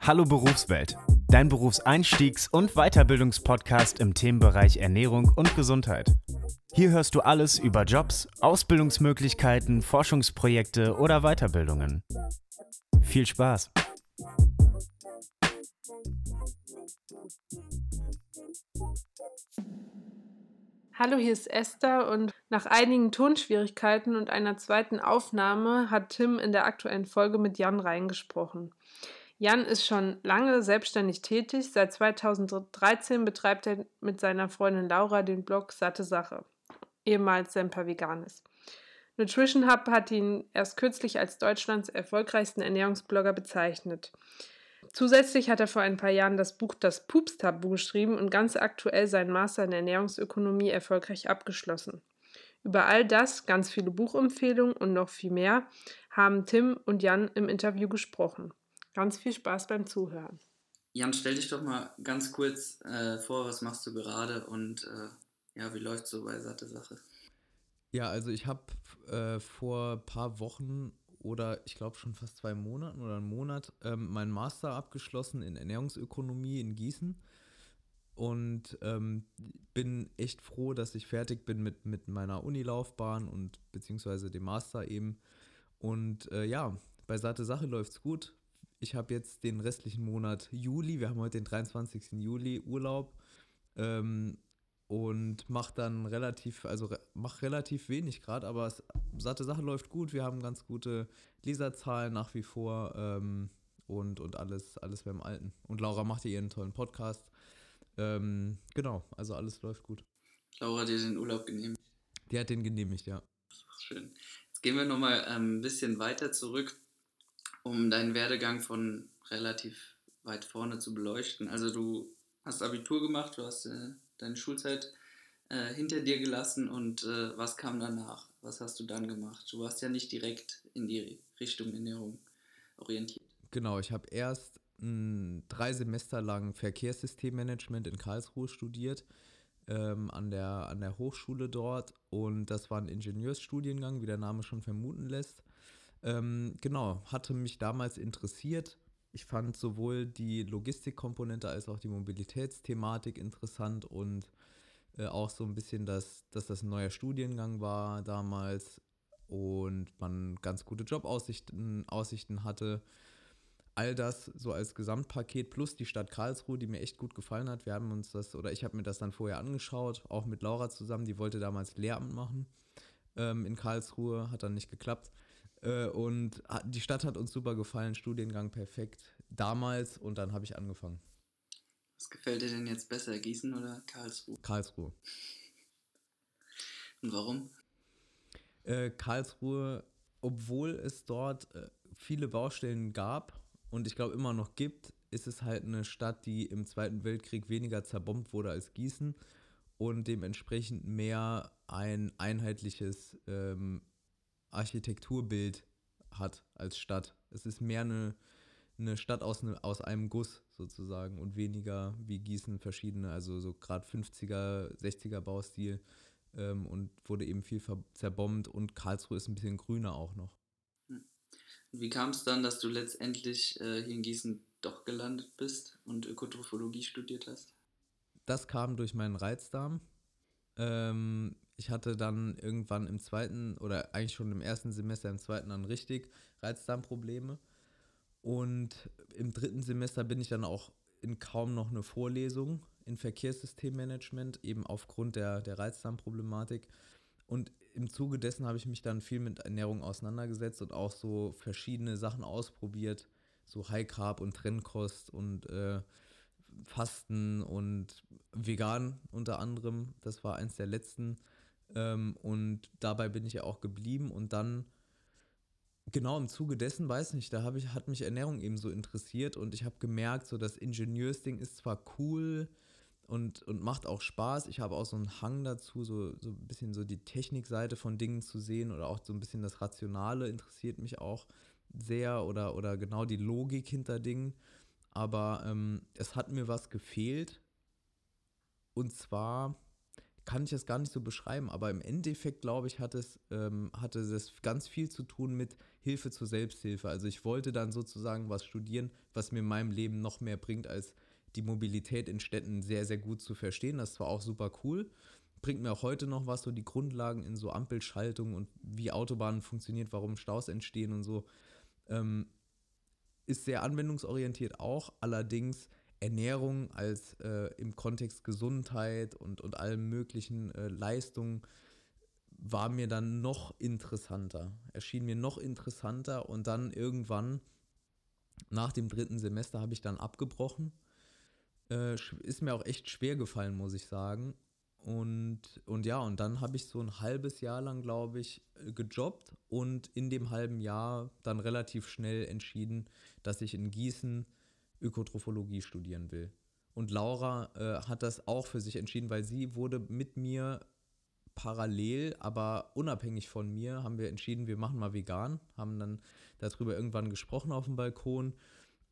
Hallo Berufswelt, dein Berufseinstiegs- und Weiterbildungspodcast im Themenbereich Ernährung und Gesundheit. Hier hörst du alles über Jobs, Ausbildungsmöglichkeiten, Forschungsprojekte oder Weiterbildungen. Viel Spaß! Hallo, hier ist Esther und nach einigen Tonschwierigkeiten und einer zweiten Aufnahme hat Tim in der aktuellen Folge mit Jan reingesprochen. Jan ist schon lange selbstständig tätig. Seit 2013 betreibt er mit seiner Freundin Laura den Blog Satte Sache, ehemals Semper Veganis. Nutrition Hub hat ihn erst kürzlich als Deutschlands erfolgreichsten Ernährungsblogger bezeichnet. Zusätzlich hat er vor ein paar Jahren das Buch Das Pups-Tabu geschrieben und ganz aktuell seinen Master in Ernährungsökonomie erfolgreich abgeschlossen. Über all das, ganz viele Buchempfehlungen und noch viel mehr haben Tim und Jan im Interview gesprochen. Ganz viel Spaß beim Zuhören. Jan, stell dich doch mal ganz kurz äh, vor, was machst du gerade und äh, ja, wie läuft so bei Satte Sache? Ja, also ich habe äh, vor ein paar Wochen oder ich glaube schon fast zwei Monaten oder einen Monat ähm, meinen Master abgeschlossen in Ernährungsökonomie in Gießen und ähm, bin echt froh, dass ich fertig bin mit, mit meiner Unilaufbahn und beziehungsweise dem Master eben. Und äh, ja, bei Satte Sache läuft es gut. Ich habe jetzt den restlichen Monat Juli, wir haben heute den 23. Juli Urlaub ähm, und mache dann relativ, also mach relativ wenig gerade, aber es, satte Sache läuft gut. Wir haben ganz gute Leserzahlen nach wie vor ähm, und, und alles, alles beim Alten. Und Laura macht hier ihren tollen Podcast. Ähm, genau, also alles läuft gut. Laura hat dir den Urlaub genehmigt. Die hat den genehmigt, ja. Schön. Jetzt gehen wir nochmal ähm, ein bisschen weiter zurück, um deinen Werdegang von relativ weit vorne zu beleuchten. Also du hast Abitur gemacht, du hast äh, deine Schulzeit äh, hinter dir gelassen und äh, was kam danach? Was hast du dann gemacht? Du warst ja nicht direkt in die Richtung Ernährung orientiert. Genau, ich habe erst mh, drei Semester lang Verkehrssystemmanagement in Karlsruhe studiert, ähm, an, der, an der Hochschule dort und das war ein Ingenieursstudiengang, wie der Name schon vermuten lässt. Ähm, genau, hatte mich damals interessiert, ich fand sowohl die Logistikkomponente als auch die Mobilitätsthematik interessant und äh, auch so ein bisschen, dass, dass das ein neuer Studiengang war damals und man ganz gute Jobaussichten Aussichten hatte. All das so als Gesamtpaket plus die Stadt Karlsruhe, die mir echt gut gefallen hat. Wir haben uns das, oder ich habe mir das dann vorher angeschaut, auch mit Laura zusammen, die wollte damals Lehramt machen ähm, in Karlsruhe, hat dann nicht geklappt. Äh, und die Stadt hat uns super gefallen, Studiengang perfekt damals und dann habe ich angefangen. Was gefällt dir denn jetzt besser, Gießen oder Karlsruhe? Karlsruhe. Und warum? Äh, Karlsruhe, obwohl es dort äh, viele Baustellen gab und ich glaube immer noch gibt, ist es halt eine Stadt, die im Zweiten Weltkrieg weniger zerbombt wurde als Gießen und dementsprechend mehr ein einheitliches ähm, Architekturbild hat als Stadt. Es ist mehr eine, eine Stadt aus, ne, aus einem Guss sozusagen und weniger wie Gießen verschiedene, also so gerade 50er, 60er Baustil ähm, und wurde eben viel zerbombt und Karlsruhe ist ein bisschen grüner auch noch. Hm. Wie kam es dann, dass du letztendlich äh, hier in Gießen doch gelandet bist und Ökotrophologie studiert hast? Das kam durch meinen Reizdarm. Ähm, ich hatte dann irgendwann im zweiten oder eigentlich schon im ersten Semester, im zweiten dann richtig Reizdarmprobleme. Und im dritten Semester bin ich dann auch in kaum noch eine Vorlesung in Verkehrssystemmanagement, eben aufgrund der, der Reizdarmproblematik. Und im Zuge dessen habe ich mich dann viel mit Ernährung auseinandergesetzt und auch so verschiedene Sachen ausprobiert, so High Carb und Trennkost und äh, Fasten und vegan unter anderem. Das war eins der letzten. Ähm, und dabei bin ich ja auch geblieben und dann genau im Zuge dessen, weiß nicht, da ich, hat mich Ernährung eben so interessiert und ich habe gemerkt, so das Ingenieursding ist zwar cool und, und macht auch Spaß. Ich habe auch so einen Hang dazu, so, so ein bisschen so die Technikseite von Dingen zu sehen oder auch so ein bisschen das Rationale interessiert mich auch sehr oder, oder genau die Logik hinter Dingen. Aber ähm, es hat mir was gefehlt. Und zwar kann ich das gar nicht so beschreiben, aber im Endeffekt, glaube ich, hat es, ähm, hatte das ganz viel zu tun mit Hilfe zur Selbsthilfe. Also ich wollte dann sozusagen was studieren, was mir in meinem Leben noch mehr bringt, als die Mobilität in Städten sehr, sehr gut zu verstehen. Das war auch super cool. Bringt mir auch heute noch was, so die Grundlagen in so Ampelschaltung und wie Autobahnen funktioniert, warum Staus entstehen und so. Ähm, ist sehr anwendungsorientiert auch, allerdings Ernährung als äh, im Kontext Gesundheit und, und allen möglichen äh, Leistungen war mir dann noch interessanter, erschien mir noch interessanter und dann irgendwann nach dem dritten Semester habe ich dann abgebrochen. Äh, ist mir auch echt schwer gefallen, muss ich sagen. Und, und ja, und dann habe ich so ein halbes Jahr lang, glaube ich, äh, gejobbt und in dem halben Jahr dann relativ schnell entschieden, dass ich in Gießen Ökotrophologie studieren will. Und Laura äh, hat das auch für sich entschieden, weil sie wurde mit mir parallel, aber unabhängig von mir, haben wir entschieden, wir machen mal vegan, haben dann darüber irgendwann gesprochen auf dem Balkon.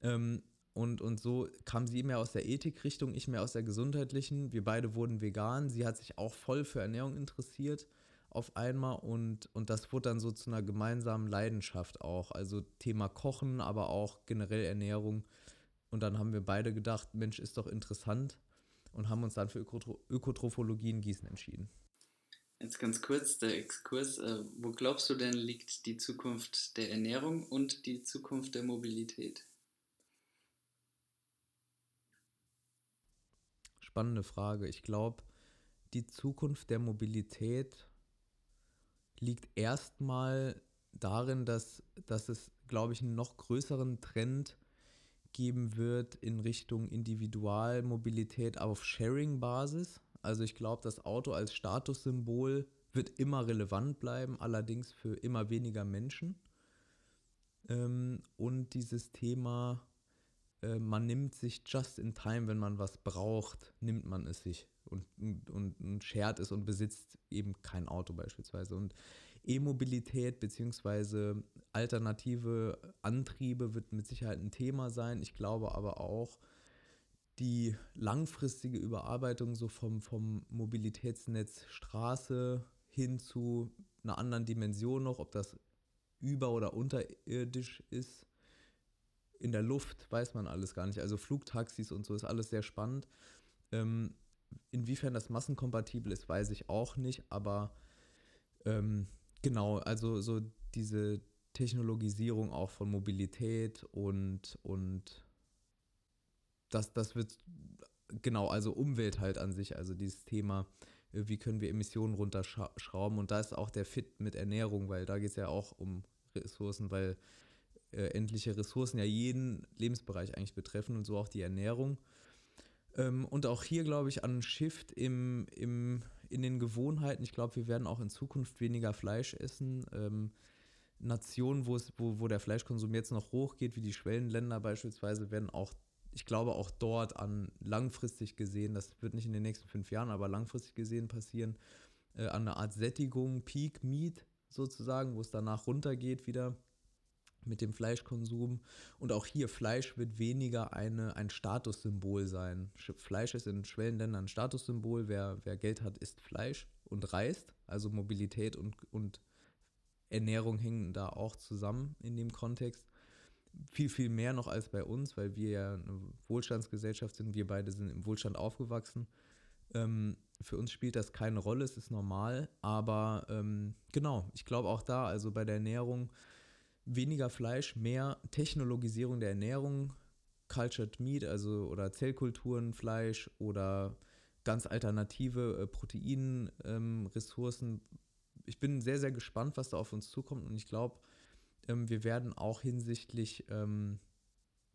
Ähm, und, und so kam sie mehr aus der Ethikrichtung, ich mehr aus der gesundheitlichen. Wir beide wurden vegan. Sie hat sich auch voll für Ernährung interessiert auf einmal und, und das wurde dann so zu einer gemeinsamen Leidenschaft auch. Also Thema Kochen, aber auch generell Ernährung. Und dann haben wir beide gedacht, Mensch, ist doch interessant und haben uns dann für Ökotro Ökotrophologie in Gießen entschieden. Jetzt ganz kurz der Exkurs. Äh, wo glaubst du denn liegt die Zukunft der Ernährung und die Zukunft der Mobilität? Spannende Frage. Ich glaube, die Zukunft der Mobilität liegt erstmal darin, dass, dass es, glaube ich, einen noch größeren Trend geben wird in Richtung Individualmobilität auf Sharing-Basis. Also ich glaube, das Auto als Statussymbol wird immer relevant bleiben, allerdings für immer weniger Menschen. Ähm, und dieses Thema, äh, man nimmt sich just in time, wenn man was braucht, nimmt man es sich und, und, und, shared es und besitzt eben kein Auto beispielsweise. Und E-Mobilität bzw. alternative Antriebe wird mit Sicherheit ein Thema sein. Ich glaube aber auch, die langfristige Überarbeitung so vom, vom Mobilitätsnetz Straße hin zu einer anderen Dimension noch, ob das über- oder unterirdisch ist. In der Luft weiß man alles gar nicht. Also Flugtaxis und so ist alles sehr spannend. Ähm, inwiefern das massenkompatibel ist, weiß ich auch nicht, aber ähm, genau, also so diese Technologisierung auch von Mobilität und, und das, das wird, genau, also Umwelt halt an sich, also dieses Thema, äh, wie können wir Emissionen runterschrauben und da ist auch der Fit mit Ernährung, weil da geht es ja auch um Ressourcen, weil äh, endliche Ressourcen ja jeden Lebensbereich eigentlich betreffen und so auch die Ernährung. Ähm, und auch hier glaube ich an Shift im, im, in den Gewohnheiten. Ich glaube, wir werden auch in Zukunft weniger Fleisch essen. Ähm, Nationen, wo, wo der Fleischkonsum jetzt noch hochgeht, wie die Schwellenländer beispielsweise, werden auch ich glaube auch dort an langfristig gesehen, das wird nicht in den nächsten fünf Jahren, aber langfristig gesehen passieren, äh, an eine Art Sättigung, Peak Meat sozusagen, wo es danach runtergeht wieder mit dem Fleischkonsum. Und auch hier, Fleisch wird weniger eine, ein Statussymbol sein. Fleisch ist in Schwellenländern ein Statussymbol. Wer, wer Geld hat, isst Fleisch und reist. Also Mobilität und, und Ernährung hängen da auch zusammen in dem Kontext viel, viel mehr noch als bei uns, weil wir ja eine Wohlstandsgesellschaft sind. Wir beide sind im Wohlstand aufgewachsen. Ähm, für uns spielt das keine Rolle, es ist normal. Aber ähm, genau, ich glaube auch da, also bei der Ernährung, weniger Fleisch, mehr Technologisierung der Ernährung, Cultured Meat, also oder Zellkulturen, Fleisch oder ganz alternative äh, Proteinressourcen. Ähm, ich bin sehr, sehr gespannt, was da auf uns zukommt und ich glaube, ähm, wir werden auch hinsichtlich ähm,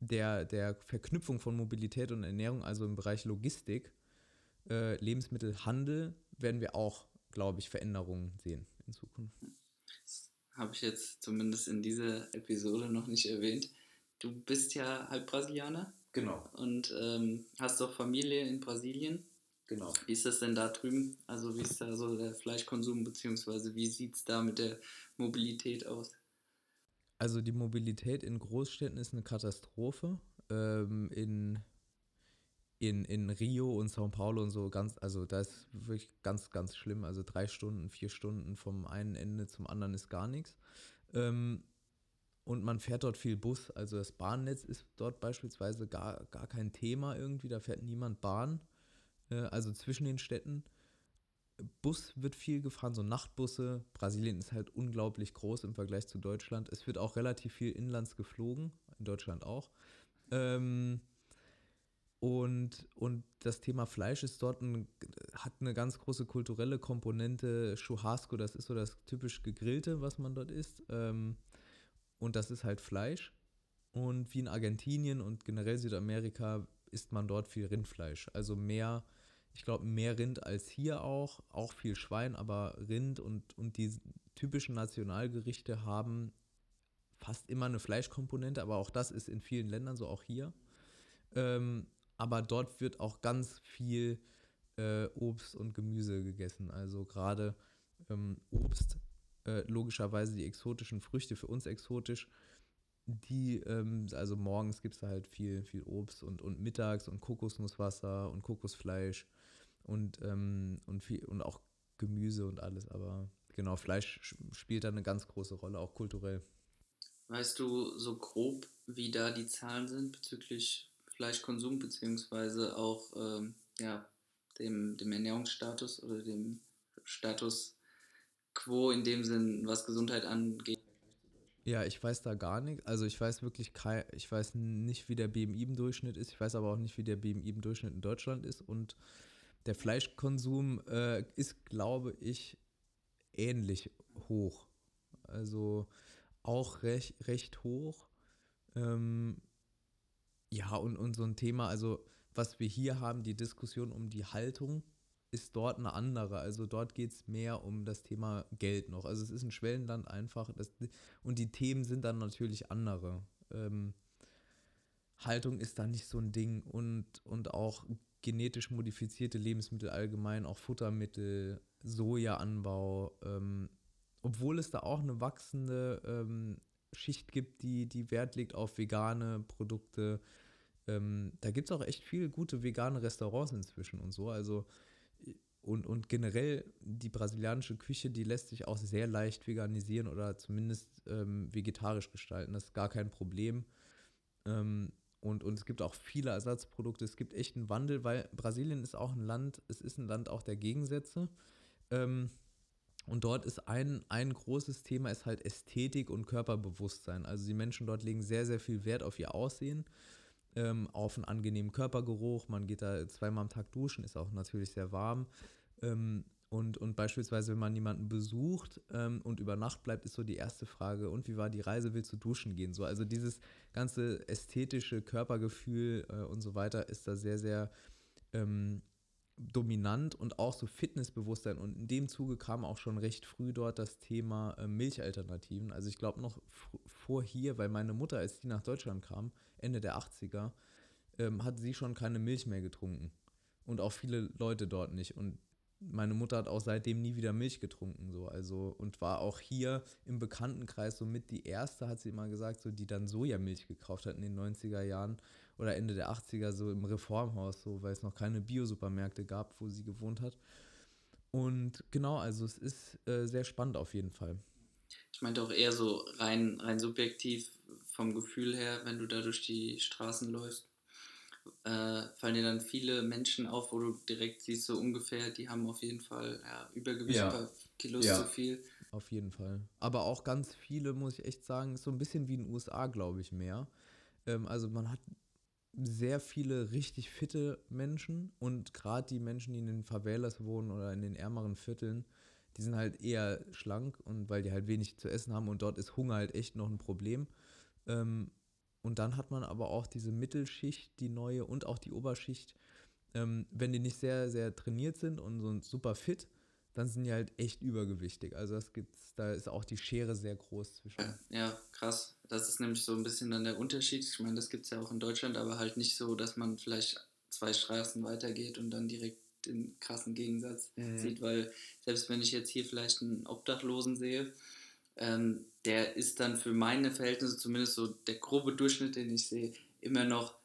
der, der Verknüpfung von Mobilität und Ernährung, also im Bereich Logistik, äh, Lebensmittelhandel, werden wir auch, glaube ich, Veränderungen sehen in Zukunft. Habe ich jetzt zumindest in dieser Episode noch nicht erwähnt. Du bist ja halb Brasilianer. Genau. Und ähm, hast doch Familie in Brasilien. Genau. Wie ist das denn da drüben? Also wie ist da so der Fleischkonsum, beziehungsweise wie sieht es da mit der Mobilität aus? Also die Mobilität in Großstädten ist eine Katastrophe. Ähm, in, in, in Rio und São Paulo und so ganz, also da ist wirklich ganz, ganz schlimm. Also drei Stunden, vier Stunden vom einen Ende zum anderen ist gar nichts. Ähm, und man fährt dort viel Bus. Also das Bahnnetz ist dort beispielsweise gar, gar kein Thema irgendwie. Da fährt niemand Bahn. Äh, also zwischen den Städten. Bus wird viel gefahren, so Nachtbusse. Brasilien ist halt unglaublich groß im Vergleich zu Deutschland. Es wird auch relativ viel inlands geflogen, in Deutschland auch. Ähm, und, und das Thema Fleisch ist dort ein, hat eine ganz große kulturelle Komponente. Churrasco, das ist so das typisch gegrillte, was man dort isst. Ähm, und das ist halt Fleisch. Und wie in Argentinien und generell Südamerika isst man dort viel Rindfleisch. Also mehr, ich glaube, mehr Rind als hier auch. Auch viel Schwein, aber Rind und, und die typischen Nationalgerichte haben fast immer eine Fleischkomponente, aber auch das ist in vielen Ländern so, auch hier. Ähm, aber dort wird auch ganz viel äh, Obst und Gemüse gegessen. Also gerade ähm, Obst, äh, logischerweise die exotischen Früchte, für uns exotisch. Die, ähm, also morgens gibt es halt viel, viel Obst und, und mittags und Kokosnusswasser und Kokosfleisch und, ähm, und, viel, und auch Gemüse und alles. Aber genau, Fleisch spielt da eine ganz große Rolle, auch kulturell. Weißt du so grob, wie da die Zahlen sind bezüglich Fleischkonsum, beziehungsweise auch ähm, ja, dem, dem Ernährungsstatus oder dem Status quo in dem Sinn, was Gesundheit angeht? Ja, ich weiß da gar nicht. Also ich weiß wirklich kein, ich weiß nicht, wie der BMI im Durchschnitt ist. Ich weiß aber auch nicht, wie der BMI im Durchschnitt in Deutschland ist. Und der Fleischkonsum äh, ist, glaube ich, ähnlich hoch. Also auch recht, recht hoch. Ähm, ja, und, und so ein Thema, also was wir hier haben, die Diskussion um die Haltung, ist dort eine andere. Also dort geht es mehr um das Thema Geld noch. Also es ist ein Schwellenland einfach. Das, und die Themen sind dann natürlich andere. Ähm, Haltung ist da nicht so ein Ding und, und auch genetisch modifizierte Lebensmittel allgemein, auch Futtermittel, Sojaanbau, ähm, obwohl es da auch eine wachsende ähm, Schicht gibt, die, die Wert legt auf vegane Produkte. Ähm, da gibt es auch echt viele gute vegane Restaurants inzwischen und so. Also und, und generell die brasilianische Küche, die lässt sich auch sehr leicht veganisieren oder zumindest ähm, vegetarisch gestalten. Das ist gar kein Problem. Ähm, und, und es gibt auch viele Ersatzprodukte. Es gibt echt einen Wandel, weil Brasilien ist auch ein Land, es ist ein Land auch der Gegensätze. Ähm, und dort ist ein, ein großes Thema ist halt Ästhetik und Körperbewusstsein. Also die Menschen dort legen sehr, sehr viel Wert auf ihr Aussehen, ähm, auf einen angenehmen Körpergeruch. Man geht da zweimal am Tag duschen, ist auch natürlich sehr warm. Ähm, und, und beispielsweise, wenn man jemanden besucht ähm, und über Nacht bleibt, ist so die erste Frage, und wie war die Reise, willst du duschen gehen? So, also dieses ganze ästhetische Körpergefühl äh, und so weiter ist da sehr, sehr ähm, dominant und auch so Fitnessbewusstsein. Und in dem Zuge kam auch schon recht früh dort das Thema äh, Milchalternativen. Also ich glaube noch vor hier, weil meine Mutter, als die nach Deutschland kam, Ende der 80er, ähm, hat sie schon keine Milch mehr getrunken. Und auch viele Leute dort nicht. Und meine Mutter hat auch seitdem nie wieder Milch getrunken, so, also, und war auch hier im Bekanntenkreis so mit die erste, hat sie immer gesagt, so, die dann Sojamilch gekauft hat in den 90er Jahren oder Ende der 80er, so im Reformhaus, so, weil es noch keine Biosupermärkte gab, wo sie gewohnt hat. Und genau, also es ist äh, sehr spannend auf jeden Fall. Ich meinte auch eher so rein, rein subjektiv vom Gefühl her, wenn du da durch die Straßen läufst äh, fallen dir dann viele Menschen auf, wo du direkt siehst, so ungefähr, die haben auf jeden Fall ja, Übergewicht, ja. paar Kilos ja. zu viel. Auf jeden Fall. Aber auch ganz viele, muss ich echt sagen, ist so ein bisschen wie in den USA, glaube ich, mehr. Ähm, also man hat sehr viele richtig fitte Menschen und gerade die Menschen, die in den Favelas wohnen oder in den ärmeren Vierteln, die sind halt eher schlank und weil die halt wenig zu essen haben und dort ist Hunger halt echt noch ein Problem. Ähm, und dann hat man aber auch diese Mittelschicht, die neue und auch die Oberschicht. Ähm, wenn die nicht sehr, sehr trainiert sind und so super fit, dann sind die halt echt übergewichtig. Also das gibt's, da ist auch die Schere sehr groß zwischen. Ja, krass. Das ist nämlich so ein bisschen dann der Unterschied. Ich meine, das gibt es ja auch in Deutschland, aber halt nicht so, dass man vielleicht zwei Straßen weitergeht und dann direkt den krassen Gegensatz mhm. sieht, weil selbst wenn ich jetzt hier vielleicht einen Obdachlosen sehe, ähm, der ist dann für meine Verhältnisse, zumindest so der grobe Durchschnitt, den ich sehe, immer noch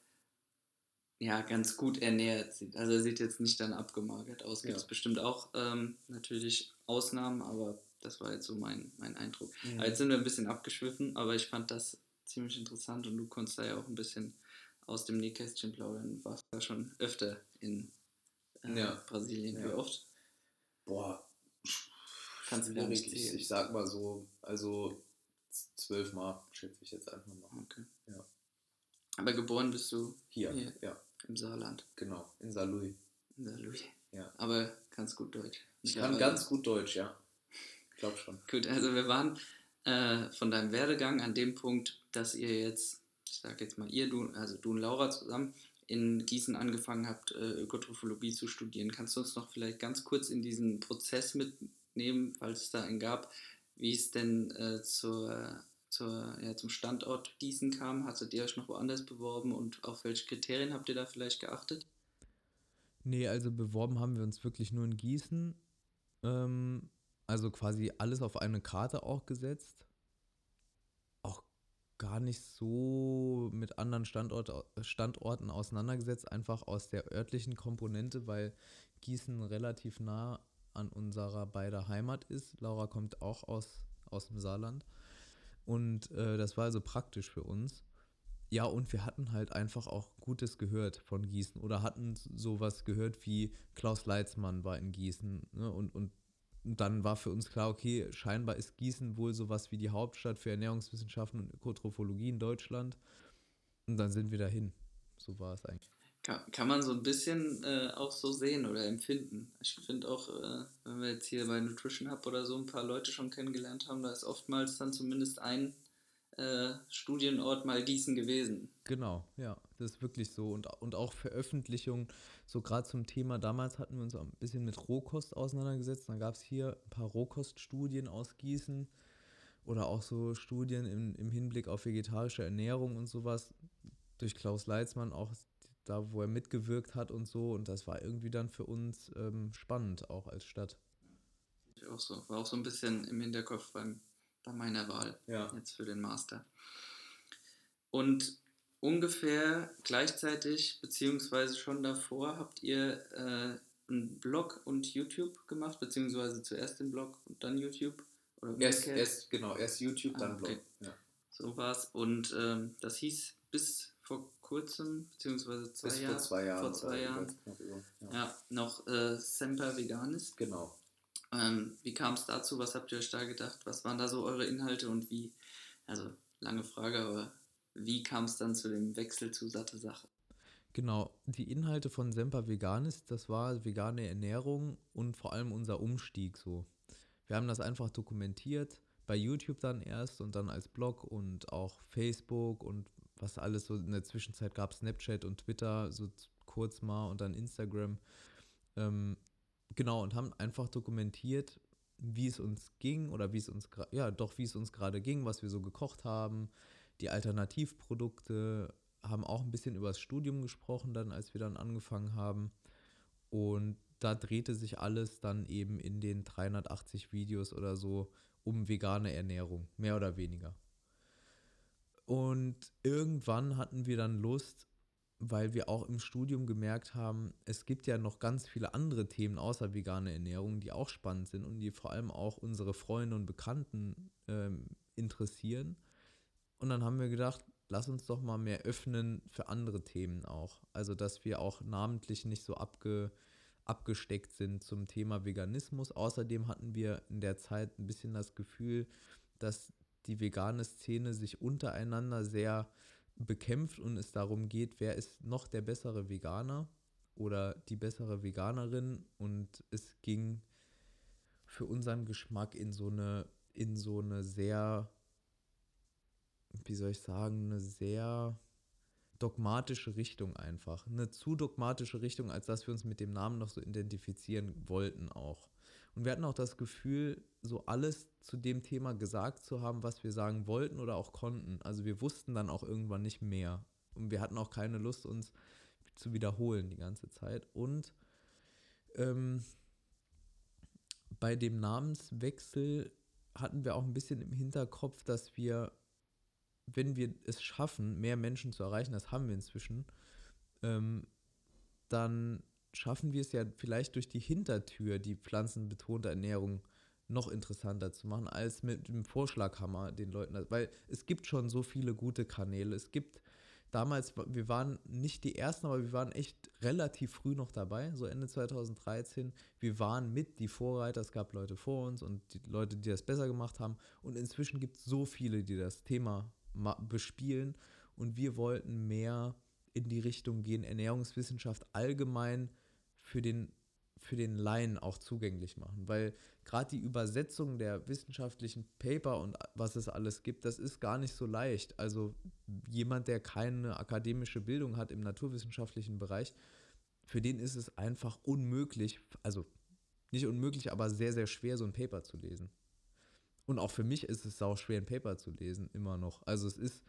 ja, ganz gut ernährt. Also er sieht jetzt nicht dann abgemagert aus. Gibt es ja. bestimmt auch ähm, natürlich Ausnahmen, aber das war jetzt so mein, mein Eindruck. Mhm. Jetzt sind wir ein bisschen abgeschwiffen, aber ich fand das ziemlich interessant und du konntest da ja auch ein bisschen aus dem Nähkästchen plaudern. Du warst da schon öfter in äh, Ja. Brasilien. Wie Ja. oft? Boah, Kannst du nicht. Ich, ich sag mal so, also zwölfmal schätze ich jetzt einfach mal. Okay. Ja. Aber geboren bist du Hier, Hier. ja, im Saarland. genau, in Saarlouis. In der Louis. Ja. Aber kannst gut Deutsch. Ich kann ganz gut Deutsch, ja. Ich glaube schon. Gut, also wir waren äh, von deinem Werdegang an dem Punkt, dass ihr jetzt, ich sage jetzt mal ihr, du, also du und Laura zusammen in Gießen angefangen habt, äh, Ökotrophologie zu studieren. Kannst du uns noch vielleicht ganz kurz in diesen Prozess mitnehmen, falls es da einen gab, wie es denn äh, zur, zur, ja, zum Standort Gießen kam? Hattet ihr euch noch woanders beworben und auf welche Kriterien habt ihr da vielleicht geachtet? Nee, also beworben haben wir uns wirklich nur in Gießen. Ähm, also quasi alles auf eine Karte auch gesetzt. Auch gar nicht so mit anderen Standort, Standorten auseinandergesetzt, einfach aus der örtlichen Komponente, weil Gießen relativ nah an unserer beider Heimat ist. Laura kommt auch aus, aus dem Saarland. Und äh, das war also praktisch für uns. Ja, und wir hatten halt einfach auch Gutes gehört von Gießen oder hatten sowas gehört wie Klaus Leitzmann war in Gießen. Ne? Und, und dann war für uns klar, okay, scheinbar ist Gießen wohl sowas wie die Hauptstadt für Ernährungswissenschaften und Ökotrophologie in Deutschland. Und dann sind wir dahin. So war es eigentlich. Kann, kann man so ein bisschen äh, auch so sehen oder empfinden. Ich finde auch, äh, wenn wir jetzt hier bei Nutrition Hub oder so ein paar Leute schon kennengelernt haben, da ist oftmals dann zumindest ein äh, Studienort mal Gießen gewesen. Genau, ja, das ist wirklich so. Und, und auch Veröffentlichungen, so gerade zum Thema, damals hatten wir uns ein bisschen mit Rohkost auseinandergesetzt. Dann gab es hier ein paar Rohkoststudien aus Gießen oder auch so Studien im, im Hinblick auf vegetarische Ernährung und sowas. Durch Klaus Leitzmann auch da, wo er mitgewirkt hat und so. Und das war irgendwie dann für uns ähm, spannend, auch als Stadt. Ich auch so. War auch so ein bisschen im Hinterkopf beim, bei meiner Wahl Ja. jetzt für den Master. Und ungefähr gleichzeitig, beziehungsweise schon davor, habt ihr äh, einen Blog und YouTube gemacht, beziehungsweise zuerst den Blog und dann YouTube? Oder Erst, erst, genau, erst YouTube, Ah, dann Blog. okay. Ja. So war's. Und ähm, das hieß bis vor kurzem, beziehungsweise zwei Bis Jahre. vor zwei Jahren. Vor zwei Jahren. über, Ja. Ja, noch äh, Semper Veganis. Genau. Ähm, wie kam es dazu? Was habt ihr euch da gedacht? Was waren da so eure Inhalte und wie? Also, lange Frage, aber wie kam es dann zu dem Wechsel zu satte Sache? Genau, die Inhalte von Semper Veganis, das war vegane Ernährung und vor allem unser Umstieg so. Wir haben das einfach dokumentiert, bei YouTube dann erst und dann als Blog und auch Facebook und was alles so in der Zwischenzeit gab, Snapchat und Twitter, so kurz mal und dann Instagram. Ähm, genau, und haben einfach dokumentiert, wie es uns ging oder wie es uns, ja doch, wie es uns gerade ging, was wir so gekocht haben, die Alternativprodukte, haben auch ein bisschen über das Studium gesprochen, dann als wir dann angefangen haben. Und da drehte sich alles dann eben in den 380 Videos oder so um vegane Ernährung, mehr oder weniger. Und irgendwann hatten wir dann Lust, weil wir auch im Studium gemerkt haben, es gibt ja noch ganz viele andere Themen außer vegane Ernährung, die auch spannend sind und die vor allem auch unsere Freunde und Bekannten ähm, interessieren. Und dann haben wir gedacht, lass uns doch mal mehr öffnen für andere Themen auch. Also, dass wir auch namentlich nicht so abge, abgesteckt sind zum Thema Veganismus. Außerdem hatten wir in der Zeit ein bisschen das Gefühl, dass die vegane Szene sich untereinander sehr bekämpft und es darum geht, wer ist noch der bessere Veganer oder die bessere Veganerin und es ging für unseren Geschmack in so eine in so eine sehr wie soll ich sagen, eine sehr dogmatische Richtung einfach. Eine zu dogmatische Richtung, als dass wir uns mit dem Namen noch so identifizieren wollten auch. Und wir hatten auch das Gefühl, so alles zu dem Thema gesagt zu haben, was wir sagen wollten oder auch konnten. Also wir wussten dann auch irgendwann nicht mehr. Und wir hatten auch keine Lust, uns zu wiederholen die ganze Zeit. Und ähm, bei dem Namenswechsel hatten wir auch ein bisschen im Hinterkopf, dass wir wenn wir es schaffen, mehr Menschen zu erreichen, das haben wir inzwischen, ähm, dann schaffen wir es ja vielleicht durch die Hintertür, die pflanzenbetonte Ernährung noch interessanter zu machen, als mit dem Vorschlaghammer den Leuten, weil es gibt schon so viele gute Kanäle. Es gibt damals, wir waren nicht die ersten, aber wir waren echt relativ früh noch dabei, so Ende 2013. Wir waren mit die Vorreiter, es gab Leute vor uns und die Leute, die das besser gemacht haben. Und inzwischen gibt es so viele, die das Thema bespielen. Und wir wollten mehr in die Richtung gehen, Ernährungswissenschaft allgemein für den für den Laien auch zugänglich machen, weil gerade die Übersetzung der wissenschaftlichen Paper und was es alles gibt, das ist gar nicht so leicht. Also jemand, der keine akademische Bildung hat im naturwissenschaftlichen Bereich, für den ist es einfach unmöglich, also nicht unmöglich, aber sehr, sehr schwer, so ein Paper zu lesen. Und auch für mich ist es auch schwer, ein Paper zu lesen, immer noch. Also es ist,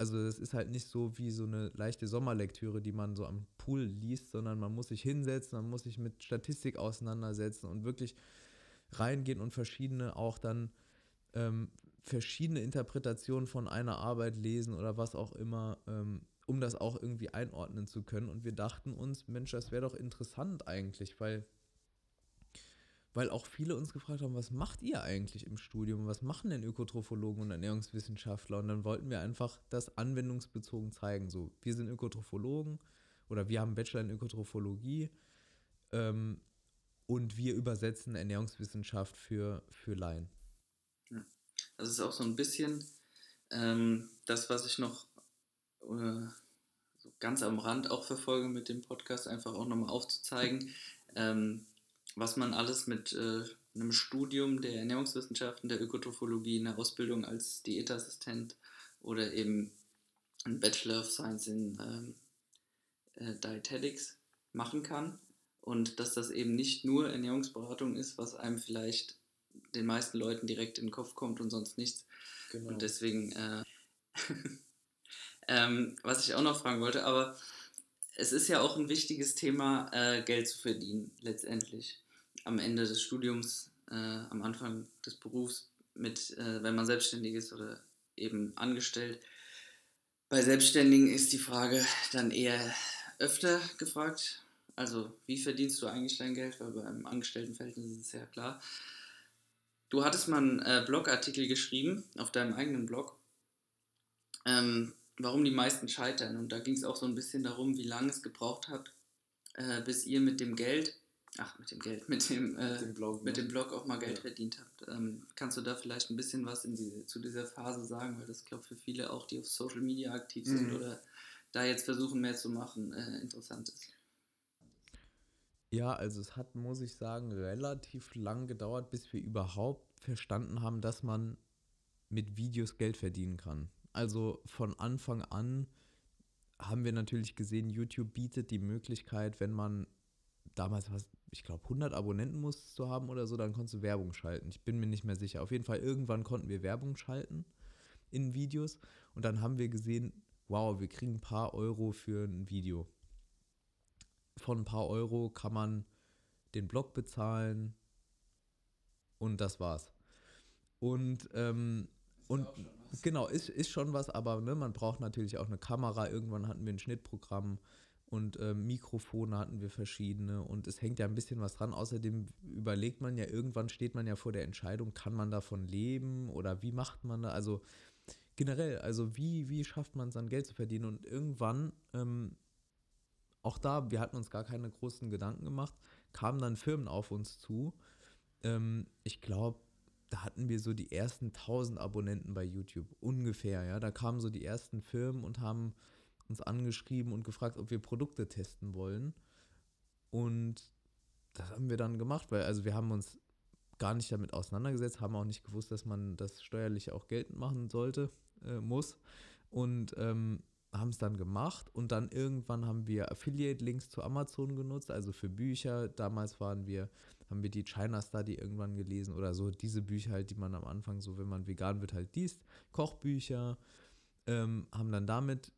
also das ist halt nicht so wie so eine leichte Sommerlektüre, die man so am Pool liest, sondern man muss sich hinsetzen, man muss sich mit Statistik auseinandersetzen und wirklich reingehen und verschiedene auch dann ähm, verschiedene Interpretationen von einer Arbeit lesen oder was auch immer, ähm, um das auch irgendwie einordnen zu können. Und wir dachten uns, Mensch, das wäre doch interessant eigentlich, weil weil auch viele uns gefragt haben, was macht ihr eigentlich im Studium? Was machen denn Ökotrophologen und Ernährungswissenschaftler? Und dann wollten wir einfach das anwendungsbezogen zeigen. So, wir sind Ökotrophologen oder wir haben Bachelor in Ökotrophologie ähm, und wir übersetzen Ernährungswissenschaft für, für Laien. Das ist auch so ein bisschen ähm, das, was ich noch äh, so ganz am Rand auch verfolge mit dem Podcast, einfach auch nochmal aufzuzeigen. Ähm, was man alles mit äh, einem Studium der Ernährungswissenschaften, der Ökotrophologie, einer Ausbildung als Diätassistent oder eben ein Bachelor of Science in ähm, äh, Dietetics machen kann. Und dass das eben nicht nur Ernährungsberatung ist, was einem vielleicht den meisten Leuten direkt in den Kopf kommt und sonst nichts. Genau. Und deswegen, äh, ähm, was ich auch noch fragen wollte, aber es ist ja auch ein wichtiges Thema, äh, Geld zu verdienen, letztendlich. Am Ende des Studiums, äh, am Anfang des Berufs, mit, äh, wenn man selbstständig ist oder eben angestellt. Bei Selbstständigen ist die Frage dann eher öfter gefragt. Also, wie verdienst du eigentlich dein Geld? Weil beim Angestelltenverhältnis ist es ja klar. Du hattest mal einen äh, Blogartikel geschrieben auf deinem eigenen Blog. Ähm, warum die meisten scheitern. Und da ging es auch so ein bisschen darum, wie lange es gebraucht hat, äh, bis ihr mit dem Geld, ach mit dem Geld, mit dem, äh, mit dem, Blog, mit ne? dem Blog auch mal Geld ja. verdient habt. Ähm, kannst du da vielleicht ein bisschen was die, zu dieser Phase sagen, weil das, glaube ich, für viele auch, die auf Social Media aktiv sind mhm. oder da jetzt versuchen mehr zu machen, äh, interessant ist. Ja, also es hat, muss ich sagen, relativ lang gedauert, bis wir überhaupt verstanden haben, dass man mit Videos Geld verdienen kann. Also von Anfang an haben wir natürlich gesehen, YouTube bietet die Möglichkeit, wenn man damals was, ich glaube 100 Abonnenten musstest du haben oder so, dann konntest du Werbung schalten. Ich bin mir nicht mehr sicher. Auf jeden Fall irgendwann konnten wir Werbung schalten in Videos und dann haben wir gesehen, wow, wir kriegen ein paar Euro für ein Video. Von ein paar Euro kann man den Blog bezahlen und das war's. Und ähm, und genau, ist, ist schon was, aber ne, man braucht natürlich auch eine Kamera. Irgendwann hatten wir ein Schnittprogramm und äh, Mikrofone hatten wir verschiedene und es hängt ja ein bisschen was dran. Außerdem überlegt man ja, irgendwann steht man ja vor der Entscheidung, kann man davon leben oder wie macht man da? Also generell, also wie, wie schafft man es dann Geld zu verdienen? Und irgendwann, ähm, auch da, wir hatten uns gar keine großen Gedanken gemacht, kamen dann Firmen auf uns zu. Ähm, ich glaube, da hatten wir so die ersten 1000 Abonnenten bei YouTube, ungefähr, ja. Da kamen so die ersten Firmen und haben uns angeschrieben und gefragt, ob wir Produkte testen wollen. Und das haben wir dann gemacht, weil also wir haben uns gar nicht damit auseinandergesetzt, haben auch nicht gewusst, dass man das steuerlich auch geltend machen sollte, äh, muss. Und ähm, haben es dann gemacht und dann irgendwann haben wir Affiliate-Links zu Amazon genutzt, also für Bücher. Damals waren wir haben wir die China Study irgendwann gelesen oder so diese Bücher halt, die man am Anfang so, wenn man vegan wird, halt liest. Kochbücher, ähm, haben dann damit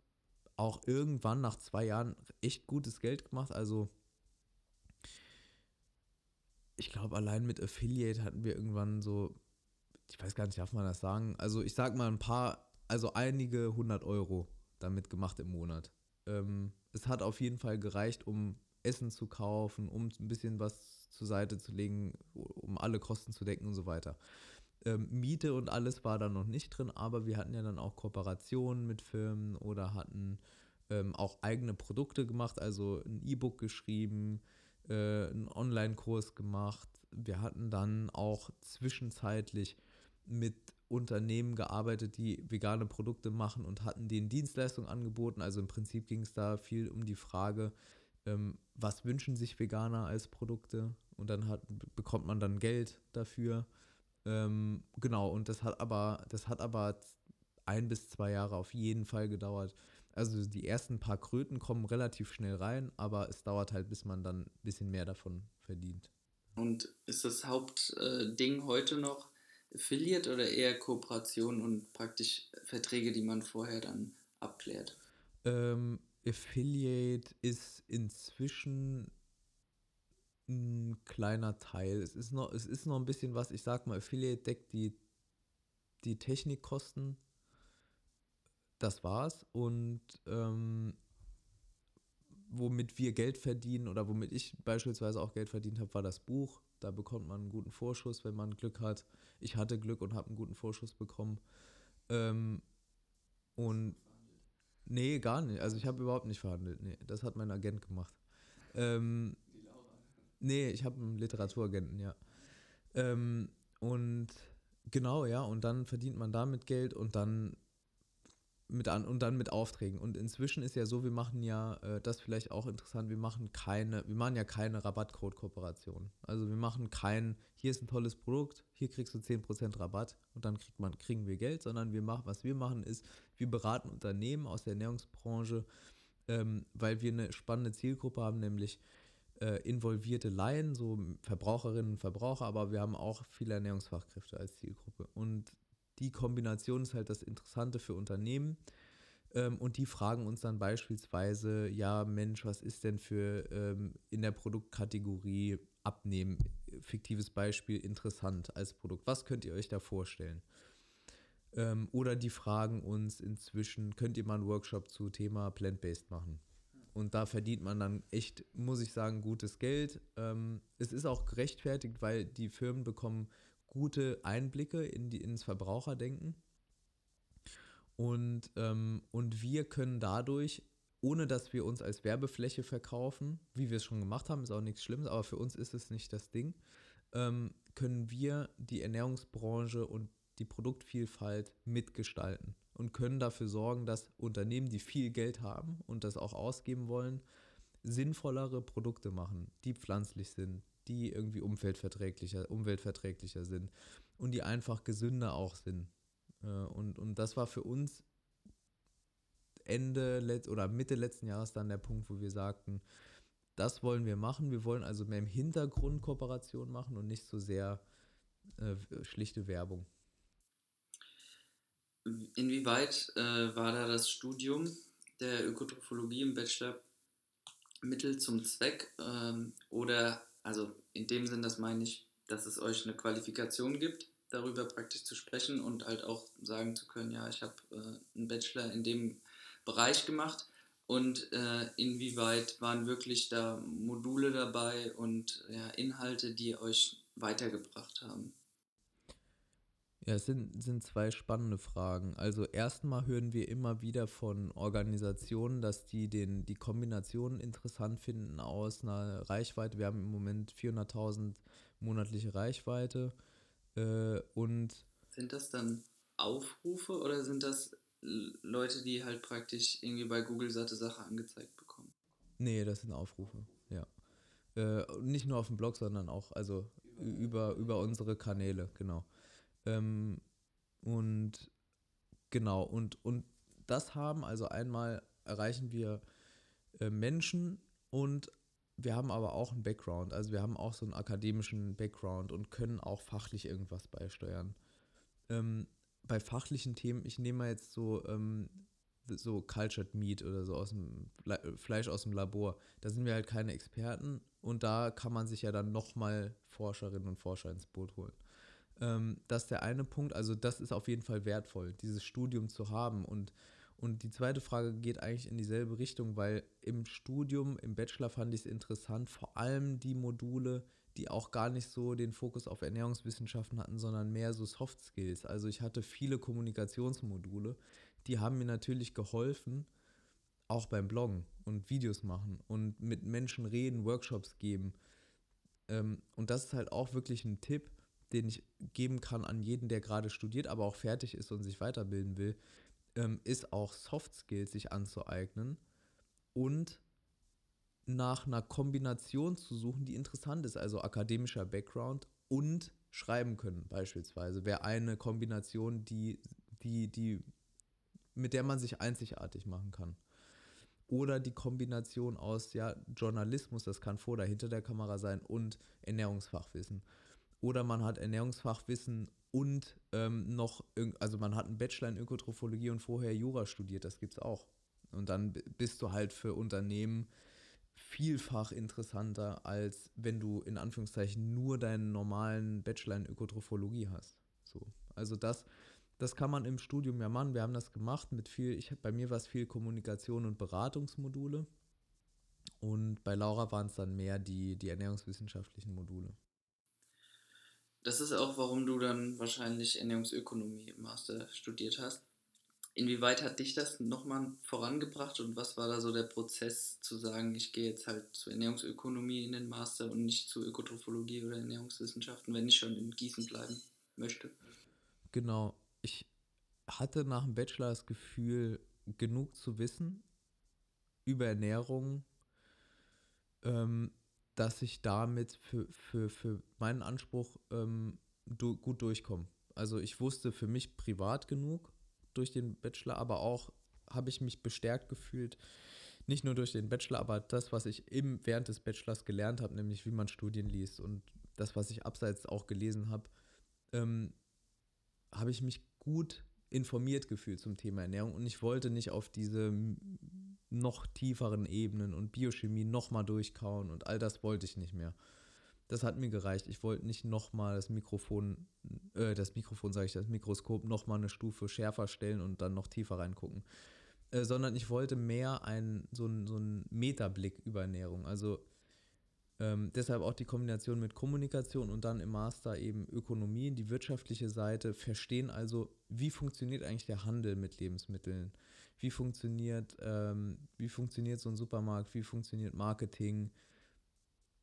auch irgendwann nach zwei Jahren echt gutes Geld gemacht. Also ich glaube, allein mit Affiliate hatten wir irgendwann so, ich weiß gar nicht, darf man das sagen? Also ich sag mal ein paar, also einige hundert Euro damit gemacht im Monat. Ähm, es hat auf jeden Fall gereicht, um Essen zu kaufen, um ein bisschen was zur Seite zu legen, um alle Kosten zu decken und so weiter. Ähm, Miete und alles war da noch nicht drin, aber wir hatten ja dann auch Kooperationen mit Firmen oder hatten ähm, auch eigene Produkte gemacht, also ein E-Book geschrieben, äh, einen Online-Kurs gemacht. Wir hatten dann auch zwischenzeitlich mit Unternehmen gearbeitet, die vegane Produkte machen und hatten denen Dienstleistungen angeboten. Also im Prinzip ging es da viel um die Frage, ähm, was wünschen sich Veganer als Produkte und dann hat, bekommt man dann Geld dafür. Ähm, genau, und das hat aber, das hat aber ein bis zwei Jahre auf jeden Fall gedauert. Also die ersten paar Kröten kommen relativ schnell rein, aber es dauert halt, bis man dann ein bisschen mehr davon verdient. Und ist das Hauptding heute noch Affiliate oder eher Kooperation und praktisch Verträge, die man vorher dann abklärt? Ähm, Affiliate ist inzwischen ein kleiner Teil. Es ist noch, es ist noch ein bisschen was, ich sag mal, Affiliate deckt die, die Technikkosten. Das war's. Und ähm, womit wir Geld verdienen oder womit ich beispielsweise auch Geld verdient habe, war das Buch. Da bekommt man einen guten Vorschuss, wenn man Glück hat. Ich hatte Glück und habe einen guten Vorschuss bekommen. Ähm, und nee, gar nicht. Also ich habe überhaupt nicht verhandelt. Nee, das hat mein Agent gemacht. Ähm, Nee, ich habe einen Literaturagenten, ja. Ähm, und genau, ja, und dann verdient man damit Geld und dann mit an und dann mit Aufträgen. Und inzwischen ist ja so, wir machen ja, äh, das vielleicht auch interessant, wir machen keine, wir machen ja keine Rabattcode-Kooperation. Also wir machen kein, hier ist ein tolles Produkt, hier kriegst du 10% Rabatt und dann kriegt man, kriegen wir Geld, sondern wir machen, was wir machen ist, wir beraten Unternehmen aus der Ernährungsbranche, ähm, weil wir eine spannende Zielgruppe haben, nämlich äh, involvierte Laien, so Verbraucherinnen und Verbraucher, aber wir haben auch viele Ernährungsfachkräfte als Zielgruppe. Und die Kombination ist halt das Interessante für Unternehmen. Ähm, und die fragen uns dann beispielsweise, ja Mensch, was ist denn für ähm, in der Produktkategorie Abnehmen, fiktives Beispiel, interessant als Produkt? Was könnt ihr euch da vorstellen? Ähm, oder die fragen uns inzwischen, könnt ihr mal einen Workshop zu Thema Plant-Based machen? Und da verdient man dann echt, muss ich sagen, gutes Geld. Ähm, es ist auch gerechtfertigt, weil die Firmen bekommen gute Einblicke in die, ins Verbraucherdenken. Und, ähm, und wir können dadurch, ohne dass wir uns als Werbefläche verkaufen, wie wir es schon gemacht haben, ist auch nichts Schlimmes, aber für uns ist es nicht das Ding, ähm, können wir die Ernährungsbranche und die Produktvielfalt mitgestalten und können dafür sorgen, dass Unternehmen, die viel Geld haben und das auch ausgeben wollen, sinnvollere Produkte machen, die pflanzlich sind, die irgendwie umweltverträglicher, umweltverträglicher sind und die einfach gesünder auch sind. Äh, und, und das war für uns Ende oder Mitte letzten Jahres dann der Punkt, wo wir sagten, das wollen wir machen. Wir wollen also mehr im Hintergrund Kooperation machen und nicht so sehr äh, schlichte Werbung. Inwieweit äh, war da das Studium der Ökotrophologie im Bachelor Mittel zum Zweck? Ähm, oder, also in dem Sinn, das meine ich, dass es euch eine Qualifikation gibt, darüber praktisch zu sprechen und halt auch sagen zu können, ja, ich habe äh, einen Bachelor in dem Bereich gemacht und äh, inwieweit waren wirklich da Module dabei und ja, Inhalte, die euch weitergebracht haben? Ja, es sind, sind zwei spannende Fragen. Also erstmal hören wir immer wieder von Organisationen, dass die den, die Kombination interessant finden aus einer Reichweite. Wir haben im Moment 400.000 monatliche Reichweite. Äh, und sind das dann Aufrufe oder sind das Leute, die halt praktisch irgendwie bei Google satte Sache angezeigt bekommen? Nee, das sind Aufrufe, ja. Äh, nicht nur auf dem Blog, sondern auch also über, über unsere Kanäle, genau. Ähm, und genau, und, und das haben, also einmal erreichen wir äh, Menschen und wir haben aber auch einen Background, also wir haben auch so einen akademischen Background und können auch fachlich irgendwas beisteuern. Ähm, bei fachlichen Themen, ich nehme mal jetzt so, ähm, so Cultured Meat oder so aus dem Fleisch aus dem Labor, da sind wir halt keine Experten und da kann man sich ja dann nochmal Forscherinnen und Forscher ins Boot holen. Ähm, das ist der eine Punkt. Also das ist auf jeden Fall wertvoll, dieses Studium zu haben und Und die zweite Frage geht eigentlich in dieselbe Richtung, weil im Studium, im Bachelor fand ich es interessant, vor allem die Module, die auch gar nicht so den Fokus auf Ernährungswissenschaften hatten, sondern mehr so Soft Skills. Also ich hatte viele Kommunikationsmodule, die haben mir natürlich geholfen, auch beim Bloggen und Videos machen und mit Menschen reden, Workshops geben. Ähm, und das ist halt auch wirklich ein Tipp, den ich geben kann an jeden, der gerade studiert, aber auch fertig ist und sich weiterbilden will, ähm, ist auch Soft Skills sich anzueignen und nach einer Kombination zu suchen, die interessant ist, also akademischer Background und schreiben können beispielsweise, wäre eine Kombination, die, die, die, mit der man sich einzigartig machen kann. Oder die Kombination aus ja, Journalismus, das kann vor oder hinter der Kamera sein, und Ernährungsfachwissen. Oder man hat Ernährungsfachwissen und ähm, noch, also man hat einen Bachelor in Ökotrophologie und vorher Jura studiert, das gibt es auch. Und dann bist du halt für Unternehmen vielfach interessanter, als wenn du in Anführungszeichen nur deinen normalen Bachelor in Ökotrophologie hast. So. Also das, das kann man im Studium ja machen. Wir haben das gemacht mit viel, ich bei mir war es viel Kommunikation und Beratungsmodule. Und bei Laura waren es dann mehr die, die ernährungswissenschaftlichen Module. Das ist auch, warum du dann wahrscheinlich Ernährungsökonomie im Master studiert hast. Inwieweit hat dich das nochmal vorangebracht und was war da so der Prozess zu sagen, ich gehe jetzt halt zur Ernährungsökonomie in den Master und nicht zu Ökotrophologie oder Ernährungswissenschaften, wenn ich schon in Gießen bleiben möchte? Genau. Ich hatte nach dem Bachelor das Gefühl, genug zu wissen über Ernährung, ähm, dass ich damit für, für, für meinen Anspruch ähm, du, gut durchkomme. Also ich wusste für mich privat genug durch den Bachelor, aber auch habe ich mich bestärkt gefühlt, nicht nur durch den Bachelor, aber das, was ich eben während des Bachelors gelernt habe, nämlich wie man Studien liest und das, was ich abseits auch gelesen habe, ähm, habe ich mich gut informiert gefühlt zum Thema Ernährung und ich wollte nicht auf diese noch tieferen Ebenen und Biochemie nochmal durchkauen und all das wollte ich nicht mehr. Das hat mir gereicht. Ich wollte nicht nochmal das Mikrofon, äh, das Mikrofon sage ich, das Mikroskop nochmal eine Stufe schärfer stellen und dann noch tiefer reingucken. Äh, sondern ich wollte mehr ein, so, ein, so einen Metablick über Ernährung. Also ähm, deshalb auch die Kombination mit Kommunikation und dann im Master eben Ökonomie, die wirtschaftliche Seite, verstehen also, wie funktioniert eigentlich der Handel mit Lebensmitteln, wie funktioniert, ähm, wie funktioniert so ein Supermarkt, wie funktioniert Marketing.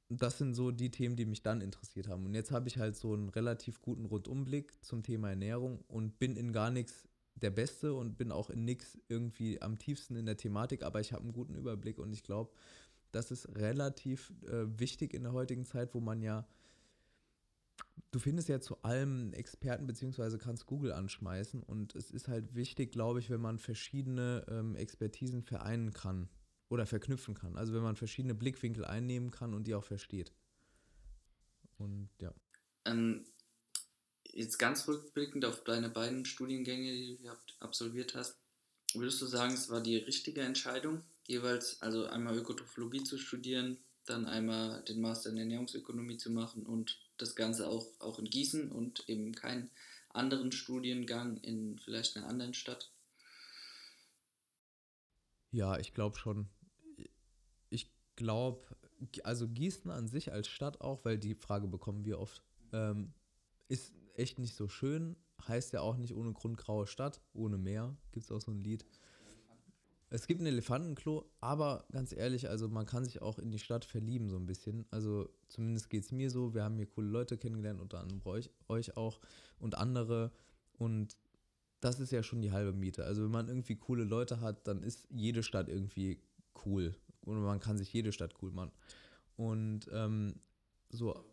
Das sind so die Themen, die mich dann interessiert haben. Und jetzt habe ich halt so einen relativ guten Rundumblick zum Thema Ernährung und bin in gar nichts der Beste und bin auch in nichts irgendwie am tiefsten in der Thematik, aber ich habe einen guten Überblick und ich glaube, das ist relativ äh, wichtig in der heutigen Zeit, wo man ja, du findest ja zu allem Experten, beziehungsweise kannst Google anschmeißen und es ist halt wichtig, glaube ich, wenn man verschiedene ähm, Expertisen vereinen kann oder verknüpfen kann. Also wenn man verschiedene Blickwinkel einnehmen kann und die auch versteht. Und ja. Ähm, jetzt ganz rückblickend auf deine beiden Studiengänge, die du absolviert hast, würdest du sagen, es war die richtige Entscheidung, jeweils, also einmal Ökotrophologie zu studieren, dann einmal den Master in Ernährungsökonomie zu machen und das Ganze auch, auch in Gießen und eben keinen anderen Studiengang in vielleicht einer anderen Stadt? Ja, ich glaube schon. Ich glaube, also Gießen an sich als Stadt auch, weil die Frage bekommen wir oft, ähm, ist echt nicht so schön. Heißt ja auch nicht ohne Grund graue Stadt, ohne Meer. Gibt es auch so ein Lied. Es gibt ein Elefantenklo, aber ganz ehrlich, also man kann sich auch in die Stadt verlieben so ein bisschen. Also zumindest geht es mir so. Wir haben hier coole Leute kennengelernt, unter anderem euch, euch auch und andere. Und das ist ja schon die halbe Miete. Also wenn man irgendwie coole Leute hat, dann ist jede Stadt irgendwie cool. Und man kann sich jede Stadt cool machen. Und ähm, so.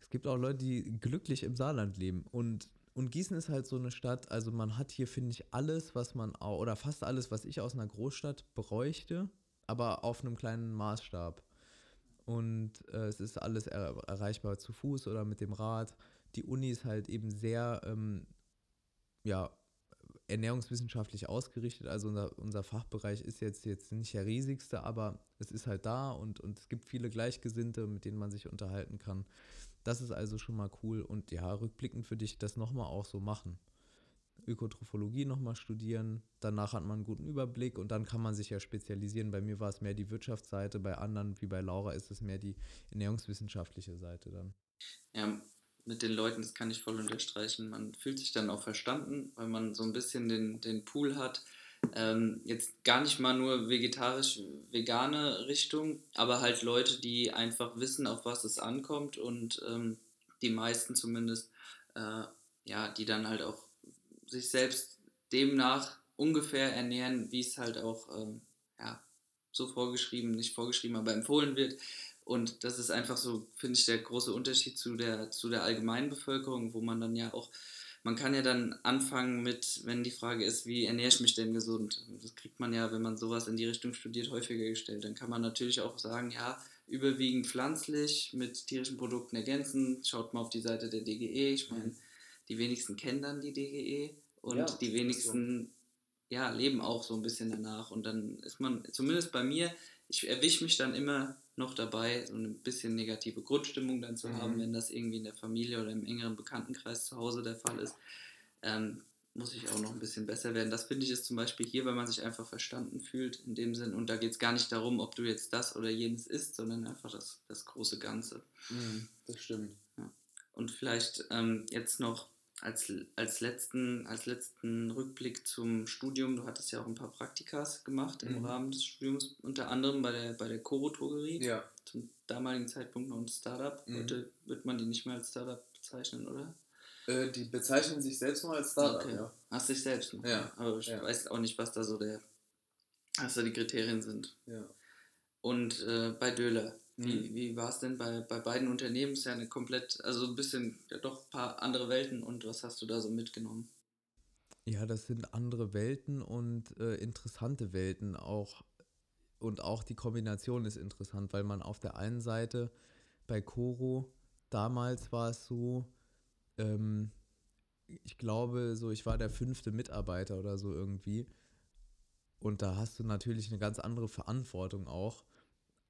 Es gibt auch Leute, die glücklich im Saarland leben. Und und Gießen ist halt so eine Stadt, also man hat hier, finde ich, alles, was man, oder fast alles, was ich aus einer Großstadt bräuchte, aber auf einem kleinen Maßstab. Und äh, es ist alles er erreichbar zu Fuß oder mit dem Rad. Die Uni ist halt eben sehr, ähm, ja, ernährungswissenschaftlich ausgerichtet. Also unser, unser Fachbereich ist jetzt, jetzt nicht der riesigste, aber es ist halt da und, und es gibt viele Gleichgesinnte, mit denen man sich unterhalten kann. Das ist also schon mal cool und ja, rückblickend würde ich das nochmal auch so machen. Ökotrophologie nochmal studieren. Danach hat man einen guten Überblick und dann kann man sich ja spezialisieren. Bei mir war es mehr die Wirtschaftsseite, bei anderen wie bei Laura ist es mehr die ernährungswissenschaftliche Seite dann. Ja, mit den Leuten, das kann ich voll unterstreichen. Man fühlt sich dann auch verstanden, weil man so ein bisschen den, den Pool hat. Ähm, jetzt gar nicht mal nur vegetarisch-vegane Richtung, aber halt Leute, die einfach wissen, auf was es ankommt und ähm, die meisten zumindest, äh, ja, die dann halt auch sich selbst demnach ungefähr ernähren, wie es halt auch ähm, ja, so vorgeschrieben, nicht vorgeschrieben, aber empfohlen wird. Und das ist einfach so, finde ich, der große Unterschied zu der, zu der allgemeinen Bevölkerung, wo man dann ja auch, man kann ja dann anfangen mit, wenn die Frage ist, wie ernähre ich mich denn gesund? Das kriegt man ja, wenn man sowas in die Richtung studiert, häufiger gestellt. Dann kann man natürlich auch sagen, ja, überwiegend pflanzlich mit tierischen Produkten ergänzen. Schaut mal auf die Seite der DGE. Ich meine, die wenigsten kennen dann die DGE und ja, die wenigsten so. ja, leben auch so ein bisschen danach. Und dann ist man, zumindest bei mir, ich erwische mich dann immer noch dabei, so ein bisschen negative Grundstimmung dann zu mhm. haben, wenn das irgendwie in der Familie oder im engeren Bekanntenkreis zu Hause der Fall ist. Ähm, muss ich auch noch ein bisschen besser werden. Das finde ich ist zum Beispiel hier, weil man sich einfach verstanden fühlt in dem Sinn. Und da geht es gar nicht darum, ob du jetzt das oder jenes isst, sondern einfach das, das große Ganze. Mhm, das stimmt. Ja. Und vielleicht ähm, jetzt noch als, als, letzten, als letzten Rückblick zum Studium, du hattest ja auch ein paar Praktikas gemacht im mhm. Rahmen des Studiums, unter anderem bei der, bei der Coro Drogerie. Ja. Zum damaligen Zeitpunkt noch ein Startup. Mhm. Heute wird man die nicht mehr als Startup bezeichnen, oder? Äh, die bezeichnen sich selbst noch als Startup, okay. ja. Hast dich selbst noch. Ja. Aber ich ja. weiß auch nicht, was da so der, was da die Kriterien sind. Ja. Und äh, bei Döler, wie, mhm. wie war es denn bei, bei beiden Unternehmen? Ist ja eine komplett, also ein bisschen, ja doch ein paar andere Welten und was hast du da so mitgenommen? Ja, das sind andere Welten und äh, interessante Welten auch. Und auch die Kombination ist interessant, weil man auf der einen Seite bei Coro, damals war es so, ähm, ich glaube, so ich war der fünfte Mitarbeiter oder so irgendwie. Und da hast du natürlich eine ganz andere Verantwortung auch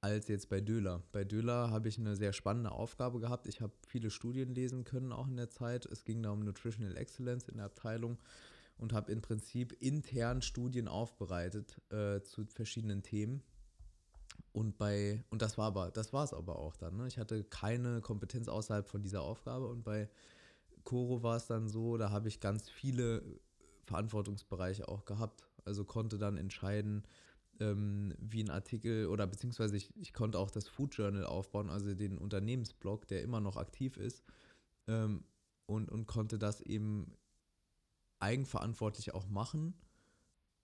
als jetzt bei Döler. Bei Döler habe ich eine sehr spannende Aufgabe gehabt. Ich habe viele Studien lesen können auch in der Zeit. Es ging da um Nutritional Excellence in der Abteilung und habe im Prinzip intern Studien aufbereitet äh, zu verschiedenen Themen. Und bei, und das war aber, das war es aber auch dann. Ne? Ich hatte keine Kompetenz außerhalb von dieser Aufgabe und bei Coro war es dann so, da habe ich ganz viele Verantwortungsbereiche auch gehabt. Also konnte dann entscheiden, ähm, wie ein Artikel oder beziehungsweise ich, ich konnte auch das Food Journal aufbauen, also den Unternehmensblog, der immer noch aktiv ist ähm, und, und konnte das eben eigenverantwortlich auch machen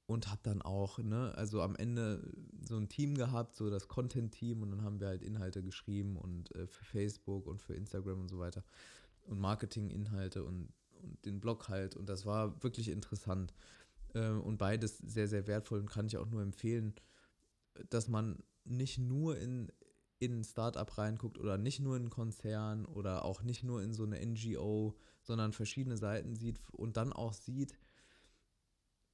und habe dann auch, ne, also am Ende so ein Team gehabt, so das Content-Team und dann haben wir halt Inhalte geschrieben und äh, für Facebook und für Instagram und so weiter und Marketing-Inhalte und, und den Blog halt und das war wirklich interessant. Äh, und beides sehr, sehr wertvoll und kann ich auch nur empfehlen, dass man nicht nur in, in ein Startup reinguckt oder nicht nur in einen Konzern oder auch nicht nur in so eine NGO, sondern verschiedene Seiten sieht und dann auch sieht,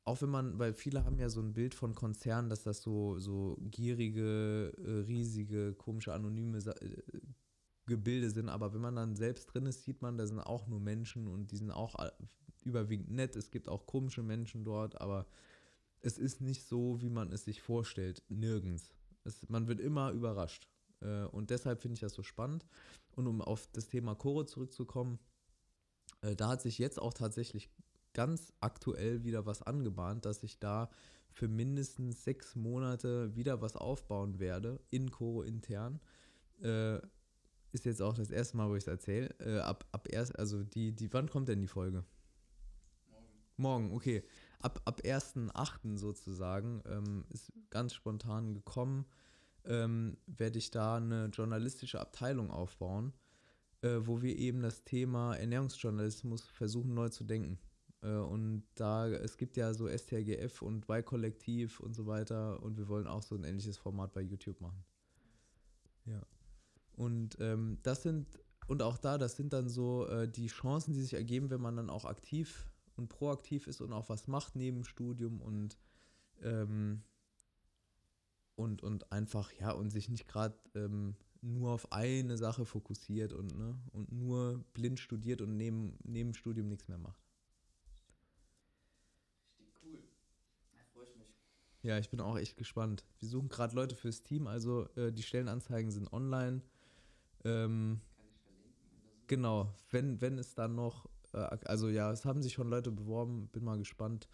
auch wenn man, weil viele haben ja so ein Bild von Konzernen, dass das so, so gierige, äh, riesige, komische, anonyme äh, Gebilde sind, aber wenn man dann selbst drin ist, sieht man, da sind auch nur Menschen und die sind auch überwiegend nett. Es gibt auch komische Menschen dort, aber es ist nicht so, wie man es sich vorstellt. Nirgends. Es, man wird immer überrascht. Äh, und deshalb finde ich das so spannend. Und um auf das Thema Chore zurückzukommen, äh, da hat sich jetzt auch tatsächlich ganz aktuell wieder was angebahnt, dass ich da für mindestens sechs Monate wieder was aufbauen werde, in Choro intern. Äh, ist jetzt auch das erste Mal, wo ich es erzähle. Äh, ab, ab erst, also die, die, wann kommt denn die Folge? Morgen, okay. Ab, ab 1.8. sozusagen ähm, ist ganz spontan gekommen, ähm, werde ich da eine journalistische Abteilung aufbauen, äh, wo wir eben das Thema Ernährungsjournalismus versuchen neu zu denken. Äh, und da, es gibt ja so STRGF und Y-Kollektiv und so weiter und wir wollen auch so ein ähnliches Format bei YouTube machen. Ja. Und ähm, das sind, und auch da, das sind dann so äh, die Chancen, die sich ergeben, wenn man dann auch aktiv und proaktiv ist und auch was macht neben Studium und ähm, und, und einfach, ja, und sich nicht gerade ähm, nur auf eine Sache fokussiert und, ne, und nur blind studiert und neben, neben Studium nichts mehr macht. Richtig cool. Da freue ich mich. Ja, ich bin auch echt gespannt. Wir suchen gerade Leute fürs Team, also äh, die Stellenanzeigen sind online. Ähm, Kann ich verlinken. Genau, wenn, wenn es dann noch also ja, es haben sich schon Leute beworben, bin mal gespannt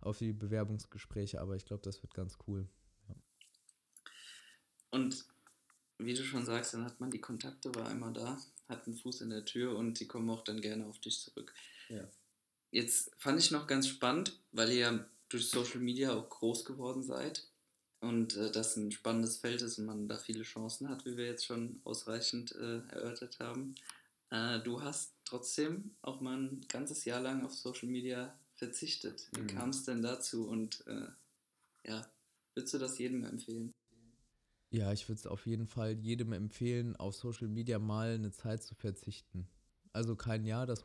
auf die Bewerbungsgespräche, aber ich glaube, das wird ganz cool. Und wie du schon sagst, dann hat man die Kontakte, war einmal da, hat einen Fuß in der Tür und die kommen auch dann gerne auf dich zurück. Ja. Jetzt fand ich noch ganz spannend, weil ihr ja durch Social Media auch groß geworden seid und äh, das ein spannendes Feld ist und man da viele Chancen hat, wie wir jetzt schon ausreichend äh, erörtert haben. Äh, du hast trotzdem auch mal ein ganzes Jahr lang auf Social Media verzichtet. Wie Mhm. kam es denn dazu und äh, ja, würdest du das jedem empfehlen? Ja, ich würde es auf jeden Fall jedem empfehlen, auf Social Media mal eine Zeit zu verzichten. Also kein Jahr, das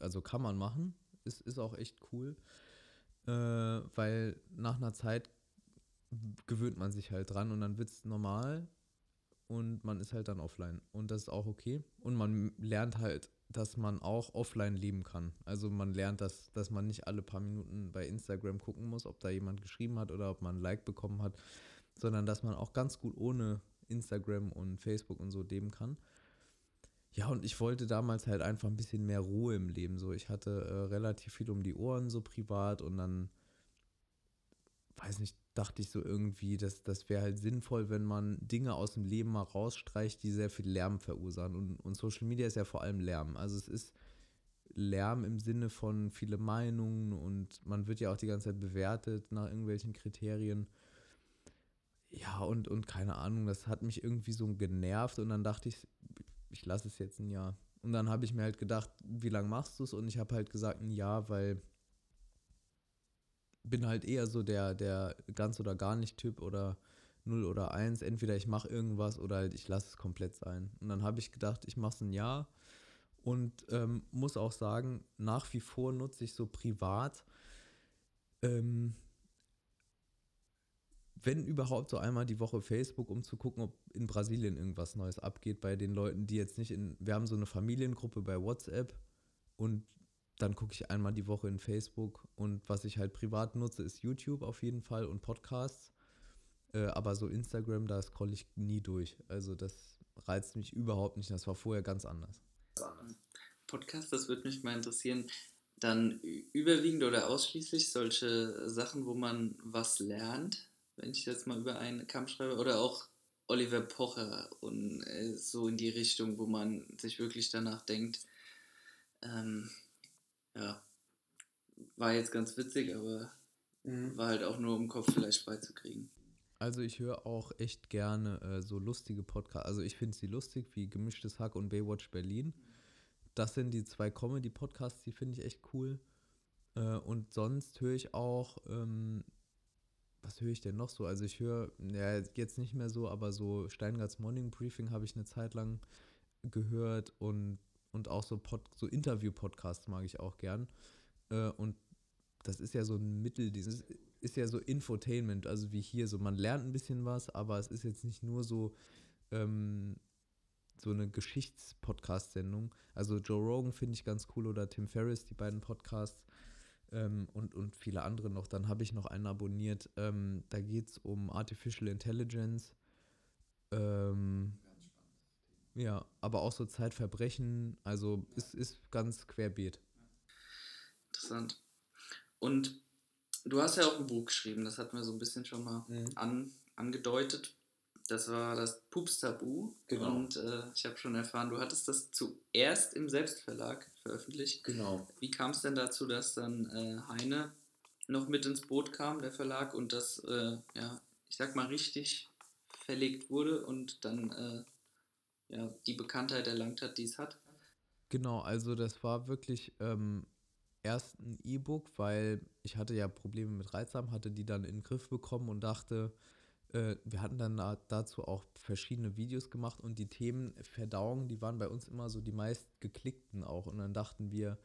also kann man machen, ist, ist auch echt cool, äh, weil nach einer Zeit gewöhnt man sich halt dran und dann wird es normal und man ist halt dann offline und das ist auch okay und man lernt halt, dass man auch offline leben kann. Also man lernt, dass, dass man nicht alle paar Minuten bei Instagram gucken muss, ob da jemand geschrieben hat oder ob man ein Like bekommen hat sondern dass man auch ganz gut ohne Instagram und Facebook und so leben kann. Ja, und ich wollte damals halt einfach ein bisschen mehr Ruhe im Leben. So, ich hatte äh, relativ viel um die Ohren, so privat, und dann, weiß nicht, dachte ich so irgendwie, dass das wäre halt sinnvoll, wenn man Dinge aus dem Leben mal rausstreicht, die sehr viel Lärm verursachen. Und, und Social Media ist ja vor allem Lärm. Also es ist Lärm im Sinne von viele Meinungen und man wird ja auch die ganze Zeit bewertet nach irgendwelchen Kriterien. Ja, und, und keine Ahnung, das hat mich irgendwie so genervt und dann dachte ich, ich lasse es jetzt ein Jahr. Und dann habe ich mir halt gedacht, wie lange machst du es? Und ich habe halt gesagt, ein Jahr, weil bin halt eher so der, der ganz oder gar nicht Typ oder 0 oder 1. Entweder ich mache irgendwas oder halt ich lasse es komplett sein. Und dann habe ich gedacht, ich mache es ein Jahr und ähm, muss auch sagen, nach wie vor nutze ich so privat, ähm, wenn überhaupt so einmal die Woche Facebook, um zu gucken, ob in Brasilien irgendwas Neues abgeht bei den Leuten, die jetzt nicht in, wir haben so eine Familiengruppe bei WhatsApp und dann gucke ich einmal die Woche in Facebook und was ich halt privat nutze, ist YouTube auf jeden Fall und Podcasts. Äh, aber so Instagram, da scrolle ich nie durch. Also das reizt mich überhaupt nicht. Das war vorher ganz anders. Podcast, das würde mich mal interessieren. Dann überwiegend oder ausschließlich solche Sachen, wo man was lernt, wenn ich jetzt mal über einen Kamm schreibe, oder auch Oliver Pocher und äh, so in die Richtung, wo man sich wirklich danach denkt, ähm, ja, war jetzt ganz witzig, aber war halt auch nur, um den Kopf vielleicht freizukriegen. Also ich höre auch echt gerne äh, so lustige Podcasts. Also ich finde sie lustig, wie Gemischtes Hack und Baywatch Berlin. Das sind die zwei Comedy-Podcasts, die finde ich echt cool. Äh, und sonst höre ich auch, ähm, was höre ich denn noch so? Also ich höre, ja, jetzt nicht mehr so, aber so Steingarts Morning Briefing habe ich eine Zeit lang gehört und, und auch so, so Interview-Podcasts mag ich auch gern. Äh, und das ist ja so ein Mittel, dieses ist ja so Infotainment, also wie hier, so man lernt ein bisschen was, aber es ist jetzt nicht nur so, ähm, so eine Geschichts-Podcast-Sendung. Also Joe Rogan finde ich ganz cool oder Tim Ferriss, die beiden Podcasts ähm, und, und viele andere noch. Dann habe ich noch einen abonniert, ähm, da geht es um Artificial Intelligence. Ähm, ja, aber auch so Zeitverbrechen, also es ist ganz querbeet. Interessant. Und du hast ja auch ein Buch geschrieben, das hatten wir so ein bisschen schon mal Mhm. an, angedeutet. Das war das Pups-Tabu. Genau. Und äh, ich habe schon erfahren, du hattest das zuerst im Selbstverlag veröffentlicht. Genau. Wie kam es denn dazu, dass dann äh, Heine noch mit ins Boot kam, der Verlag, und das, äh, ja, ich sag mal, richtig verlegt wurde und dann äh, ja, die Bekanntheit erlangt hat, die es hat? Genau, also das war wirklich ähm, erst ein E-Book, weil ich hatte ja Probleme mit Reizdarm, hatte die dann in den Griff bekommen und dachte, äh, wir hatten dann da, dazu auch verschiedene Videos gemacht und die Themen Verdauung, die waren bei uns immer so die meist geklickten auch und dann dachten wir,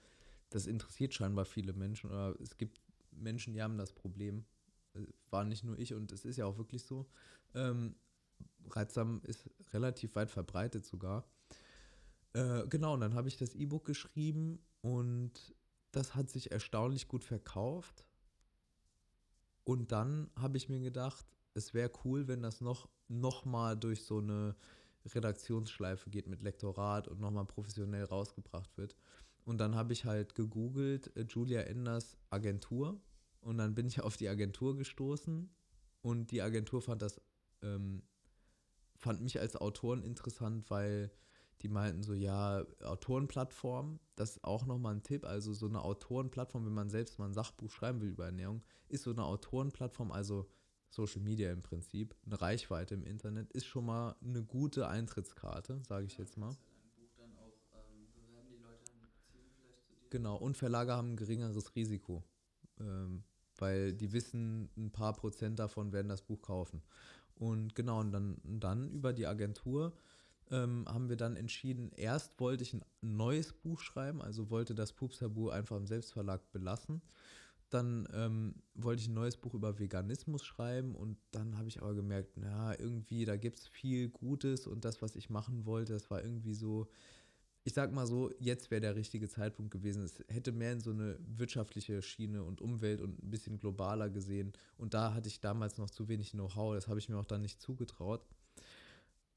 das interessiert scheinbar viele Menschen oder es gibt Menschen, die haben das Problem. Äh, War nicht nur ich und es ist ja auch wirklich so. Ähm, Reizdarm ist relativ weit verbreitet sogar. Äh, genau, und dann habe ich das E-Book geschrieben und das hat sich erstaunlich gut verkauft. Und dann habe ich mir gedacht, es wäre cool, wenn das noch, noch mal durch so eine Redaktionsschleife geht mit Lektorat und nochmal professionell rausgebracht wird. Und dann habe ich halt gegoogelt, äh, Julia Enders Agentur. Und dann bin ich auf die Agentur gestoßen. Und die Agentur fand das, ähm, fand mich als Autoren interessant, weil die meinten so, ja, Autorenplattform, das ist auch nochmal ein Tipp. Also so eine Autorenplattform, wenn man selbst mal ein Sachbuch schreiben will über Ernährung, ist so eine Autorenplattform, also Social Media im Prinzip, eine Reichweite im Internet, ist schon mal eine gute Eintrittskarte, sage ich jetzt mal. Genau, und Verlage haben ein geringeres Risiko, ähm, weil die wissen, ein paar Prozent davon werden das Buch kaufen. Und genau, und dann, dann über die Agentur ähm, haben wir dann entschieden, erst wollte ich ein neues Buch schreiben, also wollte das Pups Tabu einfach im Selbstverlag belassen. Dann ähm, wollte ich ein neues Buch über Veganismus schreiben und dann habe ich aber gemerkt, na, irgendwie, da gibt es viel Gutes und das, was ich machen wollte, das war irgendwie so, ich sag mal so, jetzt wäre der richtige Zeitpunkt gewesen. Es hätte mehr in so eine wirtschaftliche Schiene und Umwelt und ein bisschen globaler gesehen. Und da hatte ich damals noch zu wenig Know-how, das habe ich mir auch dann nicht zugetraut.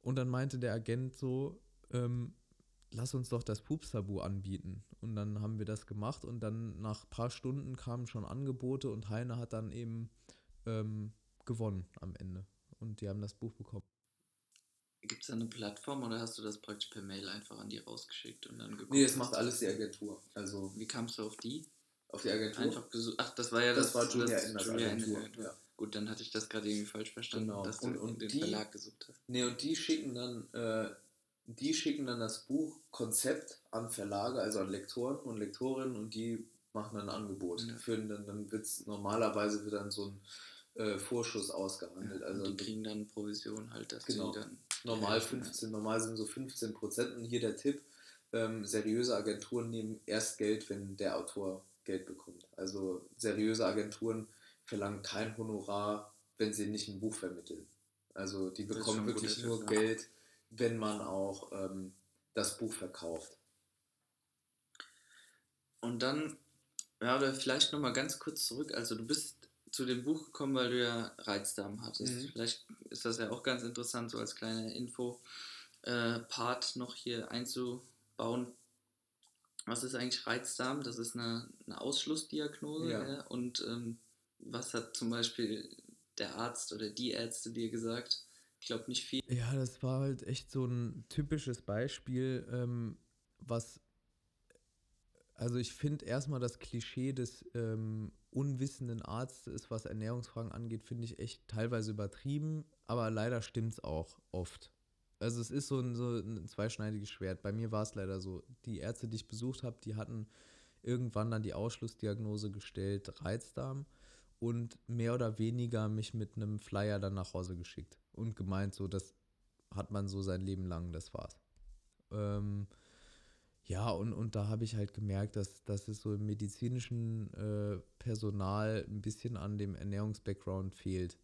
Und dann meinte der Agent so, ähm, lass uns doch das Pups-Tabu anbieten. Und dann haben wir das gemacht und dann nach ein paar Stunden kamen schon Angebote und Heine hat dann eben ähm, gewonnen am Ende. Und die haben das Buch bekommen. Gibt es da eine Plattform oder hast du das praktisch per Mail einfach an die rausgeschickt und dann geguckt? Nee, das macht alles die Agentur. Also Wie kamst du auf die? auf die Agentur. Einfach gesucht. Ach, das war ja das, das. war Julia das Enders Julia Agentur. Enders. Ja. Gut, dann hatte ich das gerade irgendwie falsch verstanden, Genau. dass du Und- und den die- Verlag gesucht hast. Nee, und die schicken dann, äh, die schicken dann das Buch Konzept an Verlage, also an Lektoren und Lektorinnen und die machen dann ein Angebot. Ja. Für, dann dann wird's, normalerweise wird dann so ein äh, Vorschuss ausgehandelt. Also und die kriegen dann Provision halt, dass Genau. die dann. Normal Ja. 15, normal sind so 15 Prozent. Und hier der Tipp, ähm, seriöse Agenturen nehmen erst Geld, wenn der Autor Geld bekommt. Also seriöse Agenturen verlangen kein Honorar, wenn sie nicht ein Buch vermitteln. Also die bekommen wirklich nur Tipp, ja. Geld, wenn man auch ähm, das Buch verkauft. Und dann, ja, oder vielleicht nochmal ganz kurz zurück. Also, du bist zu dem Buch gekommen, weil du ja Reizdarm hattest. Mhm. Vielleicht ist das ja auch ganz interessant, so als kleine Info-Part noch hier einzubauen. Was ist eigentlich Reizdarm? Das ist eine, eine Ausschlussdiagnose. Ja. Ja. Und ähm, was hat zum Beispiel der Arzt oder die Ärzte dir gesagt? Ich glaube nicht viel. Ja, das war halt echt so ein typisches Beispiel, ähm, was, also ich finde erstmal das Klischee des ähm, unwissenden Arztes, was Ernährungsfragen angeht, finde ich echt teilweise übertrieben, aber leider stimmt es auch oft. Also es ist so ein, so ein zweischneidiges Schwert. Bei mir war es leider so. Die Ärzte, die ich besucht habe, die hatten irgendwann dann die Ausschlussdiagnose gestellt, Reizdarm und mehr oder weniger mich mit einem Flyer dann nach Hause geschickt und gemeint, so, das hat man so sein Leben lang, das war's. Ähm, ja, und, und da habe ich halt gemerkt, dass, dass es so im medizinischen äh, Personal ein bisschen an dem Ernährungsbackground fehlt.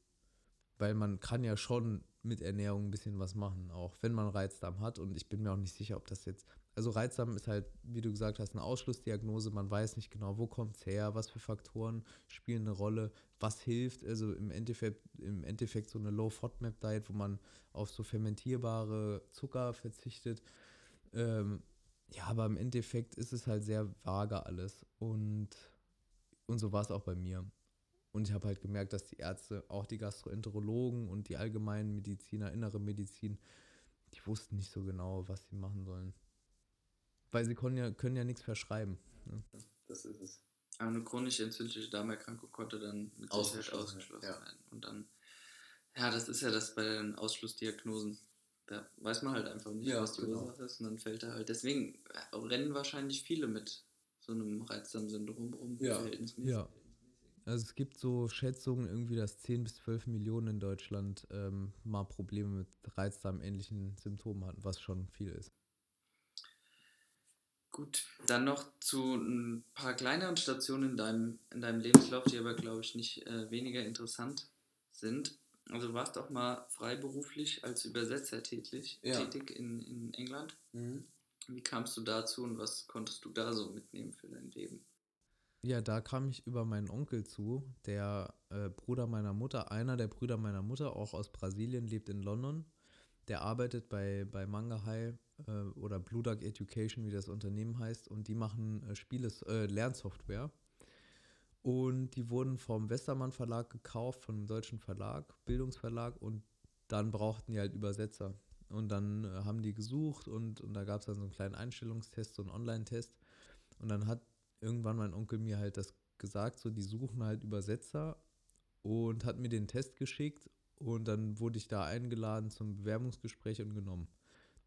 Weil man kann ja schon mit Ernährung ein bisschen was machen, auch wenn man Reizdarm hat. Und ich bin mir auch nicht sicher, ob das jetzt. Also Reizdarm ist halt, wie du gesagt hast, eine Ausschlussdiagnose. Man weiß nicht genau, wo kommt es her, was für Faktoren spielen eine Rolle, was hilft. Also im Endeffekt, im Endeffekt so eine Low-FODMAP-Diet, wo man auf so fermentierbare Zucker verzichtet. Ähm, ja, aber im Endeffekt ist es halt sehr vage alles. Und, und so war es auch bei mir. Und ich habe halt gemerkt, dass die Ärzte, auch die Gastroenterologen und die allgemeinen Mediziner, innere Medizin, die wussten nicht so genau, was sie machen sollen. Weil sie können ja, können ja nichts verschreiben. Ne? Das ist es. Aber eine chronisch entzündliche Darmerkrankung konnte dann mit Sicherheit Ausgeschlossen, ausgeschlossen ja. werden. Und dann, ja, das ist ja das bei den Ausschlussdiagnosen. Da weiß man halt einfach nicht, Ja, was die genau. Ursache ist. Und dann fällt er halt. Deswegen äh, rennen wahrscheinlich viele mit so einem Reizdarmsyndrom rum. Ja. verhältnismäßig. Ja. Also es gibt so Schätzungen irgendwie, dass 10 bis 12 Millionen in Deutschland ähm, mal Probleme mit Reizdarm-ähnlichen Symptomen hatten, was schon viel ist. Gut, dann noch zu ein paar kleineren Stationen in deinem, in deinem Lebenslauf, die aber, glaube ich, nicht äh, weniger interessant sind. Also du warst auch mal freiberuflich als Übersetzer tätig, Ja. tätig in, in England. Mhm. Wie kamst du dazu und was konntest du da so mitnehmen für dein Leben? Ja, da kam ich über meinen Onkel zu, der äh, Bruder meiner Mutter, einer der Brüder meiner Mutter, auch aus Brasilien, lebt in London. Der arbeitet bei, bei Manga High äh, oder Blue Duck Education, wie das Unternehmen heißt, und die machen äh, Spiele, äh, Lernsoftware. Und die wurden vom Westermann Verlag gekauft, von einem deutschen Verlag, Bildungsverlag, und dann brauchten die halt Übersetzer. Und dann äh, haben die gesucht und, und da gab es dann so einen kleinen Einstellungstest, so einen Online-Test. Und dann hat irgendwann mein Onkel mir halt das gesagt, so die suchen halt Übersetzer und hat mir den Test geschickt und dann wurde ich da eingeladen zum Bewerbungsgespräch und genommen.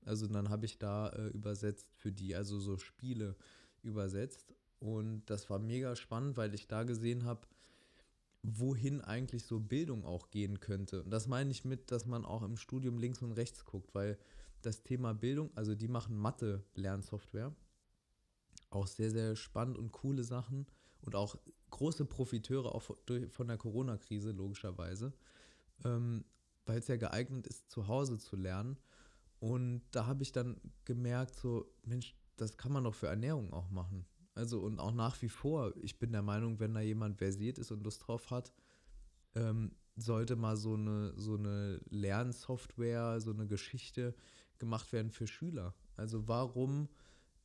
Also dann habe ich da äh, übersetzt für die, also so Spiele übersetzt und das war mega spannend, weil ich da gesehen habe, wohin eigentlich so Bildung auch gehen könnte. Und das meine ich mit, dass man auch im Studium links und rechts guckt, weil das Thema Bildung, also die machen Mathe-Lernsoftware auch sehr, sehr spannend und coole Sachen und auch große Profiteure auch von der Corona-Krise, logischerweise, ähm, weil es ja geeignet ist, zu Hause zu lernen. Und da habe ich dann gemerkt, so, Mensch, das kann man doch für Ernährung auch machen. Also und auch nach wie vor, ich bin der Meinung, wenn da jemand versiert ist und Lust drauf hat, ähm, sollte mal so eine, so eine Lernsoftware, so eine Geschichte gemacht werden für Schüler. Also warum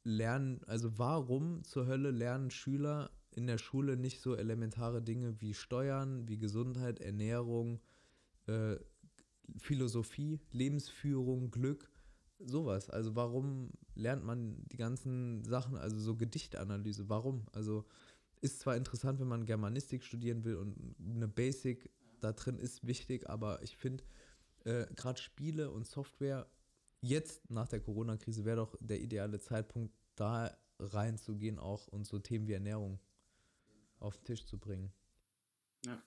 lernen, also warum zur Hölle lernen Schüler in der Schule nicht so elementare Dinge wie Steuern, wie Gesundheit, Ernährung, äh, Philosophie, Lebensführung, Glück, sowas. Also warum lernt man die ganzen Sachen, also so Gedichtanalyse, warum? Also ist zwar interessant, wenn man Germanistik studieren will und eine Basic da drin ist wichtig, aber ich finde, äh, gerade Spiele und Software jetzt nach der Corona-Krise wäre doch der ideale Zeitpunkt, da reinzugehen auch und so Themen wie Ernährung auf den Tisch zu bringen. Ja.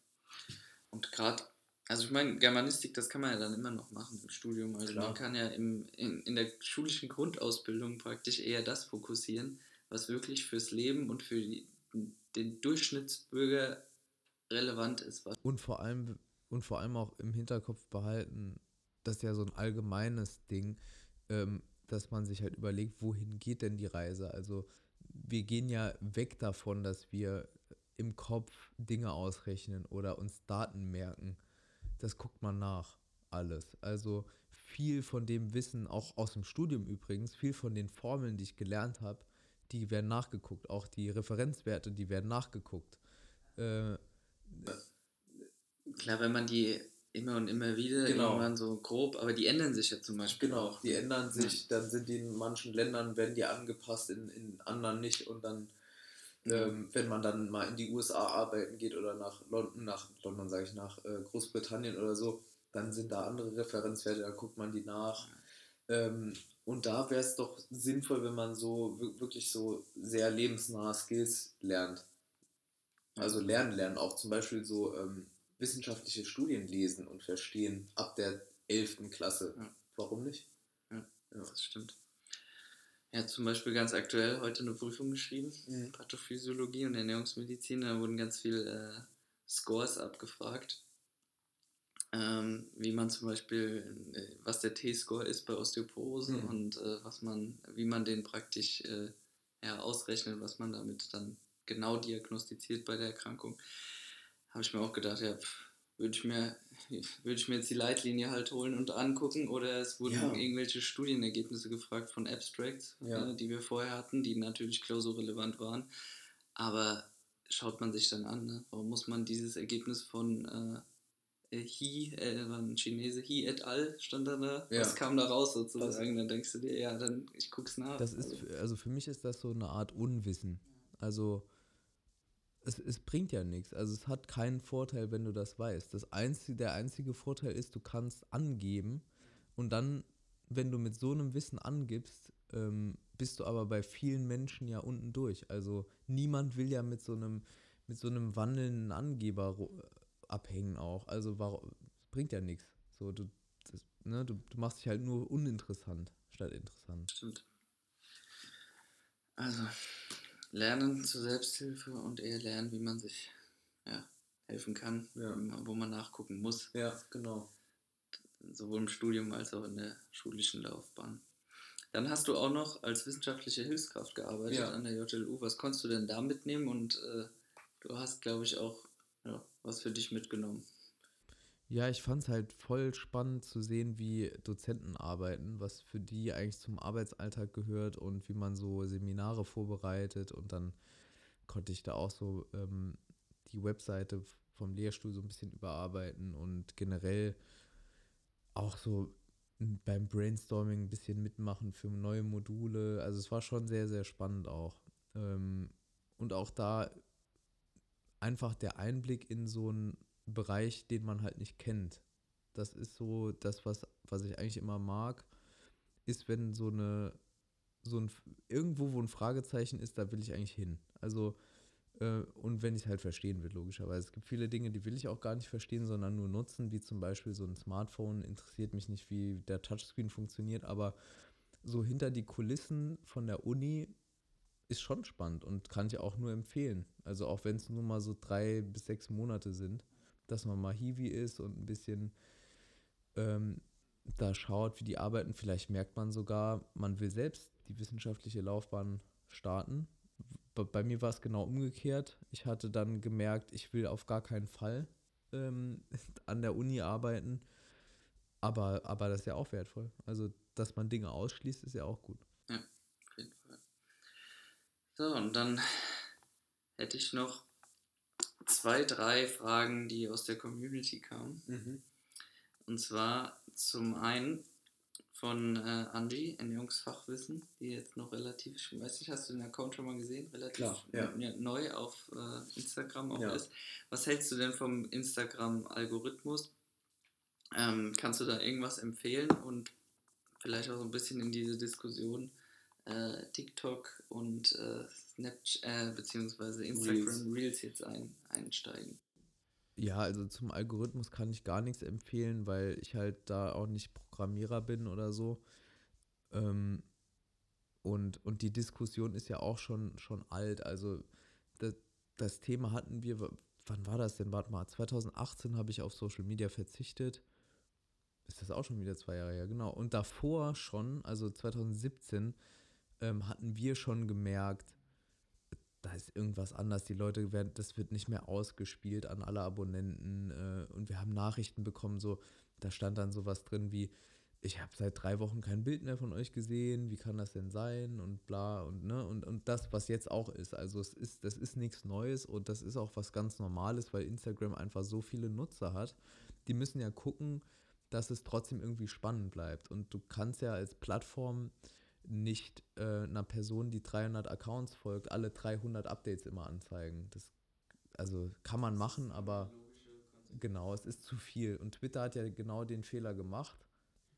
Und gerade, also ich meine, Germanistik, das kann man ja dann immer noch machen im Studium. Also Klar. man kann ja im, in, in der schulischen Grundausbildung praktisch eher das fokussieren, was wirklich fürs Leben und für die, den Durchschnittsbürger relevant ist. Und vor allem und vor allem auch im Hinterkopf behalten, das ist ja so ein allgemeines Ding, ähm, dass man sich halt überlegt, wohin geht denn die Reise? Also wir gehen ja weg davon, dass wir im Kopf Dinge ausrechnen oder uns Daten merken. Das guckt man nach, alles. Also viel von dem Wissen, auch aus dem Studium übrigens, viel von den Formeln, die ich gelernt habe, die werden nachgeguckt. Auch die Referenzwerte, die werden nachgeguckt. Äh, Klar, wenn man die immer und immer wieder, genau. irgendwann so grob, aber die ändern sich ja zum Beispiel genau, auch. Die ändern sich, dann sind die in manchen Ländern, werden die angepasst, in, in anderen nicht und dann. Ähm, wenn man dann mal in die USA arbeiten geht oder nach London, nach London sage ich, nach äh, Großbritannien oder so, dann sind da andere Referenzwerte, da guckt man die nach. Ähm, und da wäre es doch sinnvoll, wenn man so wirklich so sehr lebensnahe Skills lernt. Also lernen, lernen, auch zum Beispiel so ähm, wissenschaftliche Studien lesen und verstehen ab der 11. Klasse. Ja. Warum nicht? Ja, ja, das stimmt. Ja, zum Beispiel ganz aktuell heute eine Prüfung geschrieben, mhm. Pathophysiologie und Ernährungsmedizin. Da wurden ganz viele äh, Scores abgefragt. Ähm, wie man zum Beispiel, äh, was der T-Score ist bei Osteoporose mhm. und äh, was man, wie man den praktisch äh, ja, ausrechnet, was man damit dann genau diagnostiziert bei der Erkrankung habe ich mir auch gedacht, ja, würde ich mir würde ich mir jetzt die Leitlinie halt holen und angucken oder es wurden ja. irgendwelche Studienergebnisse gefragt von Abstracts, ja. äh, die wir vorher hatten, die natürlich klausurrelevant waren. Aber schaut man sich dann an, ne? warum muss man dieses Ergebnis von äh, He, äh, war ein Chinese, He et al. stand da, da ja. was kam da raus sozusagen, dann denkst du dir, ja, dann ich guck's nach. Das ist, also für mich ist das so eine Art Unwissen. Also es, es bringt ja nichts. Also es hat keinen Vorteil, wenn du das weißt. Das einzige, der einzige Vorteil ist, du kannst angeben und dann, wenn du mit so einem Wissen angibst, ähm, bist du aber bei vielen Menschen ja unten durch. Also niemand will ja mit so einem, mit so einem wandelnden Angeber abhängen auch. Also warum, bringt ja nichts. So, du, das, ne, du, du machst dich halt nur uninteressant statt interessant. Stimmt. Also, Lernen zur Selbsthilfe und eher lernen, wie man sich ja, helfen kann, ja. wo man nachgucken muss. Ja, genau. Sowohl im Studium als auch in der schulischen Laufbahn. Dann hast du auch noch als wissenschaftliche Hilfskraft gearbeitet Ja. an der JLU. Was konntest du denn da mitnehmen? Und äh, du hast, glaube ich, auch ja, was für dich mitgenommen. Ja, ich fand es halt voll spannend zu sehen, wie Dozenten arbeiten, was für die eigentlich zum Arbeitsalltag gehört und wie man so Seminare vorbereitet. Und dann konnte ich da auch so ähm, die Webseite vom Lehrstuhl so ein bisschen überarbeiten und generell auch so beim Brainstorming ein bisschen mitmachen für neue Module. Also es war schon sehr, sehr spannend auch. Ähm, und auch da einfach der Einblick in so einen Bereich, den man halt nicht kennt. Das ist so das, was, was ich eigentlich immer mag, ist, wenn so eine, so ein, irgendwo, wo ein Fragezeichen ist, da will ich eigentlich hin. Also, äh, und wenn ich halt verstehen will, logischerweise. Es gibt viele Dinge, die will ich auch gar nicht verstehen, sondern nur nutzen, wie zum Beispiel so ein Smartphone, interessiert mich nicht, wie der Touchscreen funktioniert, aber so hinter die Kulissen von der Uni ist schon spannend und kann ich auch nur empfehlen. Also auch wenn es nur mal so drei bis sechs Monate sind, dass man mal Hiwi ist und ein bisschen ähm, da schaut, wie die arbeiten. Vielleicht merkt man sogar, man will selbst die wissenschaftliche Laufbahn starten. Bei, mir war es genau umgekehrt. Ich hatte dann gemerkt, ich will auf gar keinen Fall ähm, an der Uni arbeiten. Aber, aber das ist ja auch wertvoll. Also, dass man Dinge ausschließt, ist ja auch gut. Auf jeden Fall. So, und dann hätte ich noch zwei, drei Fragen, die aus der Community kamen. Mhm. Und zwar zum einen von äh, Andy, Ernährungsfachwissen, die jetzt noch relativ, ich weiß nicht, hast du den Account schon mal gesehen? Relativ Klar, ja. neu auf äh, Instagram auch Ja. ist. Was hältst du denn vom Instagram-Algorithmus? Ähm, kannst du da irgendwas empfehlen und vielleicht auch so ein bisschen in diese Diskussion äh, TikTok und äh, Snapchat äh, beziehungsweise Instagram Reels, jetzt ein, einsteigen? Ja, also zum Algorithmus kann ich gar nichts empfehlen, weil ich halt da auch nicht Programmierer bin oder so. Ähm, und, und die Diskussion ist ja auch schon, schon alt. Also das, das Thema hatten wir, wann war das denn? Warte mal, 2018 habe ich auf Social Media verzichtet. Ist das auch schon wieder zwei Jahre her, genau. Und davor schon, also 2017, ähm, hatten wir schon gemerkt, da ist irgendwas anders. Die Leute werden, das wird nicht mehr ausgespielt an alle Abonnenten. Äh, und wir haben Nachrichten bekommen, so, da stand dann sowas drin wie, ich habe seit drei Wochen kein Bild mehr von euch gesehen, wie kann das denn sein? Und bla und ne, und, und das, was jetzt auch ist. Also es ist, das ist nichts Neues und das ist auch was ganz Normales, weil Instagram einfach so viele Nutzer hat. Die müssen ja gucken, dass es trotzdem irgendwie spannend bleibt. Und du kannst ja als Plattform nicht äh, einer Person, die 300 Accounts folgt, alle 300 Updates immer anzeigen. Das, also kann man machen, aber genau, es ist zu viel. Und Twitter hat ja genau den Fehler gemacht.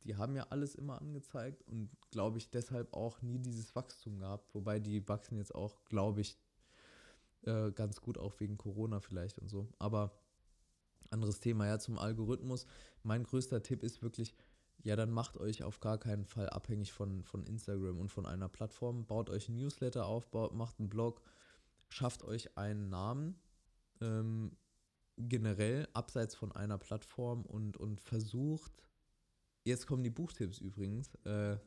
Die haben ja alles immer angezeigt und glaube ich deshalb auch nie dieses Wachstum gehabt. Wobei die wachsen jetzt auch, glaube ich, äh, ganz gut, auch wegen Corona vielleicht und so. Aber anderes Thema, ja, zum Algorithmus. Mein größter Tipp ist wirklich, ja, dann macht euch auf gar keinen Fall abhängig von, von Instagram und von einer Plattform. Baut euch ein Newsletter auf, baut, macht einen Blog, schafft euch einen Namen, ähm, generell abseits von einer Plattform und, und versucht, jetzt kommen die Buchtipps übrigens, äh,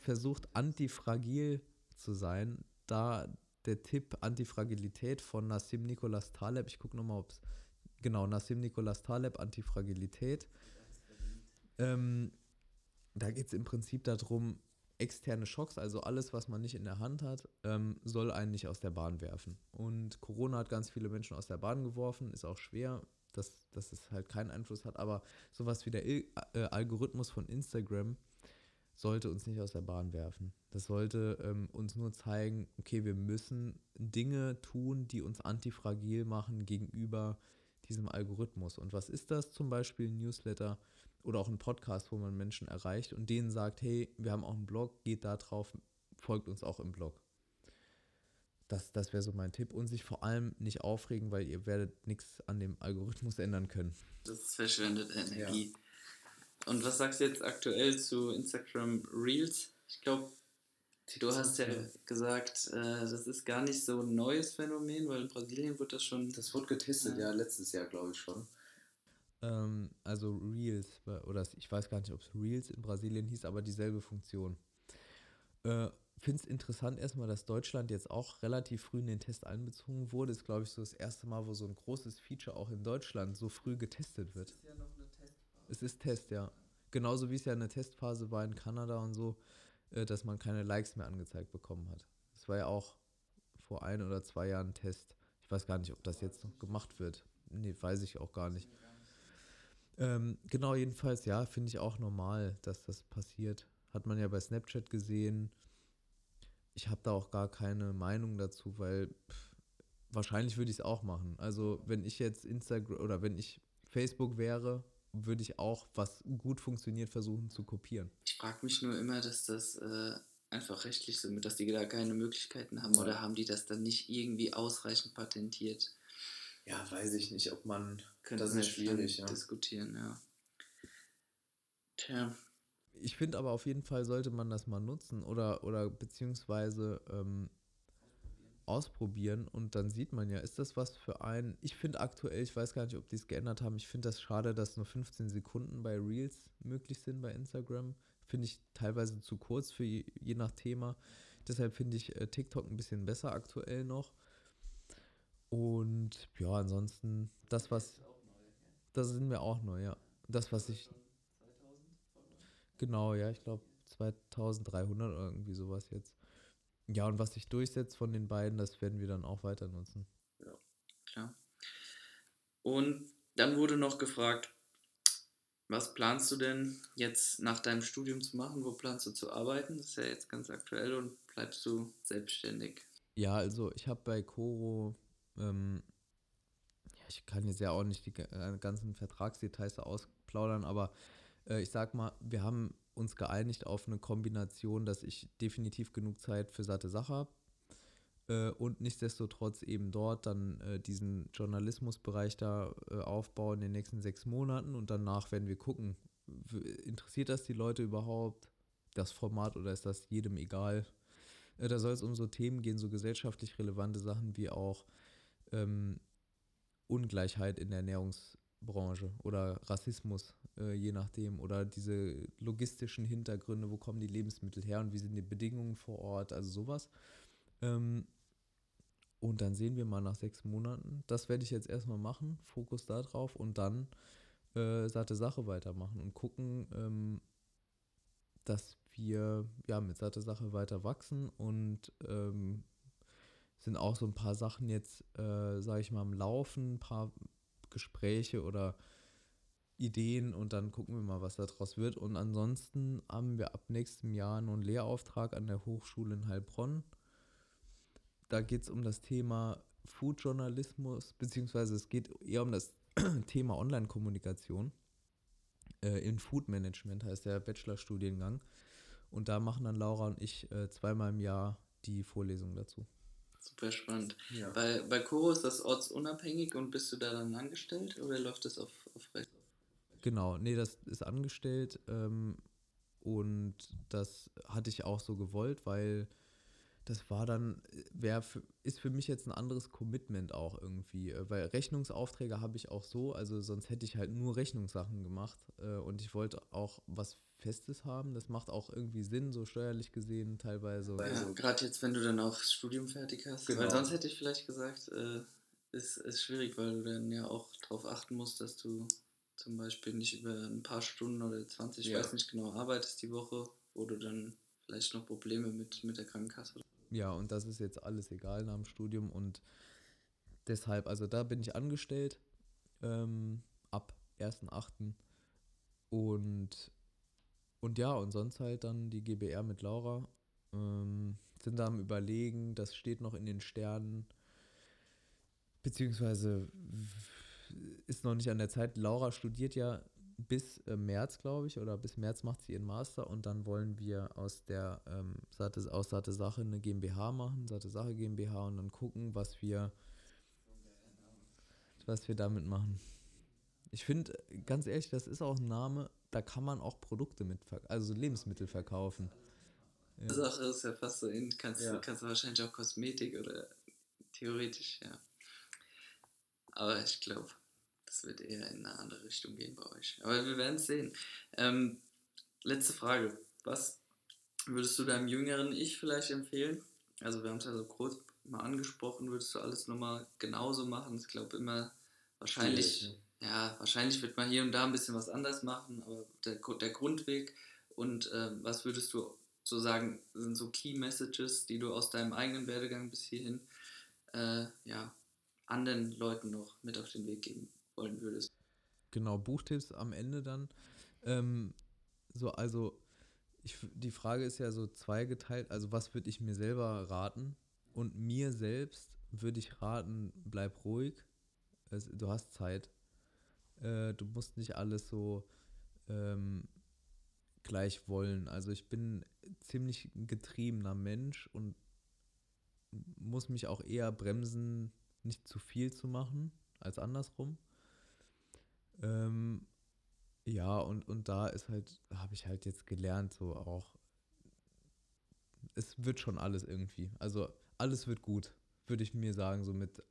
versucht antifragil zu sein. Da der Tipp Antifragilität von Nassim Nicholas Taleb, ich gucke nochmal, ob es, genau, Nassim Nicholas Taleb, Antifragilität. Ähm, da geht es im Prinzip darum, externe Schocks, also alles, was man nicht in der Hand hat, ähm, soll einen nicht aus der Bahn werfen. Und Corona hat ganz viele Menschen aus der Bahn geworfen, ist auch schwer, dass, dass es halt keinen Einfluss hat, aber sowas wie der Il äh, Algorithmus von Instagram sollte uns nicht aus der Bahn werfen. Das sollte ähm, uns nur zeigen, okay, wir müssen Dinge tun, die uns antifragil machen gegenüber diesem Algorithmus. Und was ist das? Zum Beispiel Newsletter oder auch ein Podcast, wo man Menschen erreicht und denen sagt, hey, wir haben auch einen Blog, geht da drauf, folgt uns auch im Blog. Das, das wäre so mein Tipp. Und sich vor allem nicht aufregen, weil ihr werdet nichts an dem Algorithmus ändern können. Das ist verschwendete Energie. Und was sagst du jetzt aktuell zu Instagram Reels? Ich glaube, du hast ja gesagt, äh, das ist gar nicht so ein neues Phänomen, weil in Brasilien wird das schon. Das wurde getestet, ja, letztes Jahr, glaube ich schon. Ähm, also Reels, oder ich weiß gar nicht, ob es Reels in Brasilien hieß, aber dieselbe Funktion. Äh, Finde es interessant erstmal, dass Deutschland jetzt auch relativ früh in den Test einbezogen wurde. Ist, glaube ich, so das erste Mal, wo so ein großes Feature auch in Deutschland so früh getestet wird. ist ja noch eine Testphase. Es ist Test, ja. Genauso wie es ja eine Testphase war in Kanada und so, äh, dass man keine Likes mehr angezeigt bekommen hat. Das war ja auch vor ein oder zwei Jahren ein Test. Ich weiß gar nicht, ob das jetzt noch gemacht wird. Nee, weiß ich auch gar nicht. Ähm, genau, jedenfalls, ja, finde ich auch normal, dass das passiert. Hat man ja bei Snapchat gesehen. Ich habe da auch gar keine Meinung dazu, weil pff, wahrscheinlich würde ich es auch machen. Also, wenn ich jetzt Instagram oder wenn ich Facebook wäre, würde ich auch, was gut funktioniert, versuchen zu kopieren. Ich frage mich nur immer, dass das äh, einfach rechtlich so, dass die da keine Möglichkeiten haben oder haben die das dann nicht irgendwie ausreichend patentiert? Ja, weiß ich nicht, ob man. Könnte das ist schwierig, ja. diskutieren, ja. Tja, Ich finde aber auf jeden Fall sollte man das mal nutzen oder, oder beziehungsweise ähm, ausprobieren und dann sieht man ja, ist das was für einen. Ich finde aktuell, ich weiß gar nicht, ob die es geändert haben, ich finde das schade, dass nur 15 Sekunden bei Reels möglich sind bei Instagram. Finde ich teilweise zu kurz für je, je nach Thema. Deshalb finde ich äh, TikTok ein bisschen besser aktuell noch. Und ja, ansonsten, das, was. Das sind mir auch neu, ja. Das, was ich. Genau, ja, ich glaube 2300 oder irgendwie sowas jetzt. Ja, und was sich durchsetzt von den beiden, das werden wir dann auch weiter nutzen. klar. Und dann wurde noch gefragt, was planst du denn jetzt nach deinem Studium zu machen? Wo planst du zu arbeiten? Das ist ja jetzt ganz aktuell und bleibst du selbstständig? Ja, also ich habe bei Coro, ähm, ja, ich kann jetzt ja auch nicht die äh, ganzen Vertragsdetails ausplaudern, aber äh, ich sag mal, wir haben uns geeinigt auf eine Kombination, dass ich definitiv genug Zeit für satte Sache habe äh, und nichtsdestotrotz eben dort dann äh, diesen Journalismusbereich da äh, aufbauen in den nächsten sechs Monaten und danach werden wir gucken, interessiert das die Leute überhaupt, das Format oder ist das jedem egal? Äh, Da soll es um so Themen gehen, so gesellschaftlich relevante Sachen wie auch ähm, Ungleichheit in der Ernährungsbranche oder Rassismus, äh, je nachdem, oder diese logistischen Hintergründe, wo kommen die Lebensmittel her und wie sind die Bedingungen vor Ort, also sowas. Ähm, und dann sehen wir mal nach sechs Monaten. Das werde ich jetzt erstmal machen, Fokus da drauf und dann äh, satte Sache weitermachen und gucken, ähm, dass wir ja mit satte Sache weiter wachsen und ähm, sind auch so ein paar Sachen jetzt, äh, sage ich mal, am Laufen, ein paar Gespräche oder Ideen und dann gucken wir mal, was daraus wird. Und ansonsten haben wir ab nächstem Jahr einen Lehrauftrag an der Hochschule in Heilbronn. Da geht es um das Thema Foodjournalismus, beziehungsweise es geht eher um das Thema Online-Kommunikation. Äh, in Food Management heißt der Bachelorstudiengang. Und da machen dann Laura und ich äh, zweimal im Jahr die Vorlesung dazu. Super spannend. Ja. Bei, bei Coro ist das ortsunabhängig und bist du da dann angestellt oder läuft das auf, auf Recht? Genau, nee, das ist angestellt ähm, und das hatte ich auch so gewollt, weil das war dann, wär für, ist für mich jetzt ein anderes Commitment auch irgendwie, äh, weil Rechnungsaufträge habe ich auch so, also sonst hätte ich halt nur Rechnungssachen gemacht äh, und ich wollte auch was Festes haben, das macht auch irgendwie Sinn, so steuerlich gesehen teilweise. Ja, Also- gerade jetzt, wenn du dann auch das Studium fertig hast. Genau. Weil sonst hätte ich vielleicht gesagt, äh, ist, ist schwierig, weil du dann ja auch darauf achten musst, dass du zum Beispiel nicht über ein paar Stunden oder 20, ich Ja. weiß nicht genau, arbeitest die Woche, wo du dann vielleicht noch Probleme mit, mit der Krankenkasse Ja, und das ist jetzt alles egal nach dem Studium und deshalb, also da bin ich angestellt ähm, ab 1.8. Und, und ja, und sonst halt dann die GBR mit Laura. Ähm, sind da am Überlegen, das steht noch in den Sternen, beziehungsweise ist noch nicht an der Zeit. Laura studiert ja bis äh, März, glaube ich, oder bis März macht sie ihren Master und dann wollen wir aus der ähm, satte, aus Satte Sache eine GmbH machen, Satte Sache GmbH und dann gucken, was wir was wir damit machen. Ich finde, ganz ehrlich, das ist auch ein Name, da kann man auch Produkte mit, also Lebensmittel verkaufen. Ja. Die Sache ist ja fast so in, kannst, Ja. du kannst du wahrscheinlich auch Kosmetik oder theoretisch, ja. Aber ich glaube, das wird eher in eine andere Richtung gehen bei euch. Aber wir werden es sehen. Ähm, letzte Frage. Was würdest du deinem jüngeren Ich vielleicht empfehlen? Also wir haben es ja so kurz mal angesprochen, würdest du alles nochmal genauso machen? Ich glaube immer, wahrscheinlich, Schwierig, ja, wahrscheinlich wird man hier und da ein bisschen was anders machen, aber der, der Grundweg und ähm, was würdest du so sagen, sind so Key Messages, die du aus deinem eigenen Werdegang bis hierhin äh, ja, anderen Leuten noch mit auf den Weg geben wollen würdest? Genau, Buchtipps am Ende dann. Ähm, so, also, ich, die Frage ist ja so zweigeteilt. Also, was würde ich mir selber raten? Und mir selbst würde ich raten, bleib ruhig. Es, du hast Zeit. Äh, du musst nicht alles so ähm, gleich wollen. Also, ich bin ziemlich ein getriebener Mensch und muss mich auch eher bremsen, nicht zu viel zu machen, als andersrum. Ähm, ja, und, und da ist halt, habe ich halt jetzt gelernt, so auch, es wird schon alles irgendwie. Also alles wird gut, würde ich mir sagen, so mit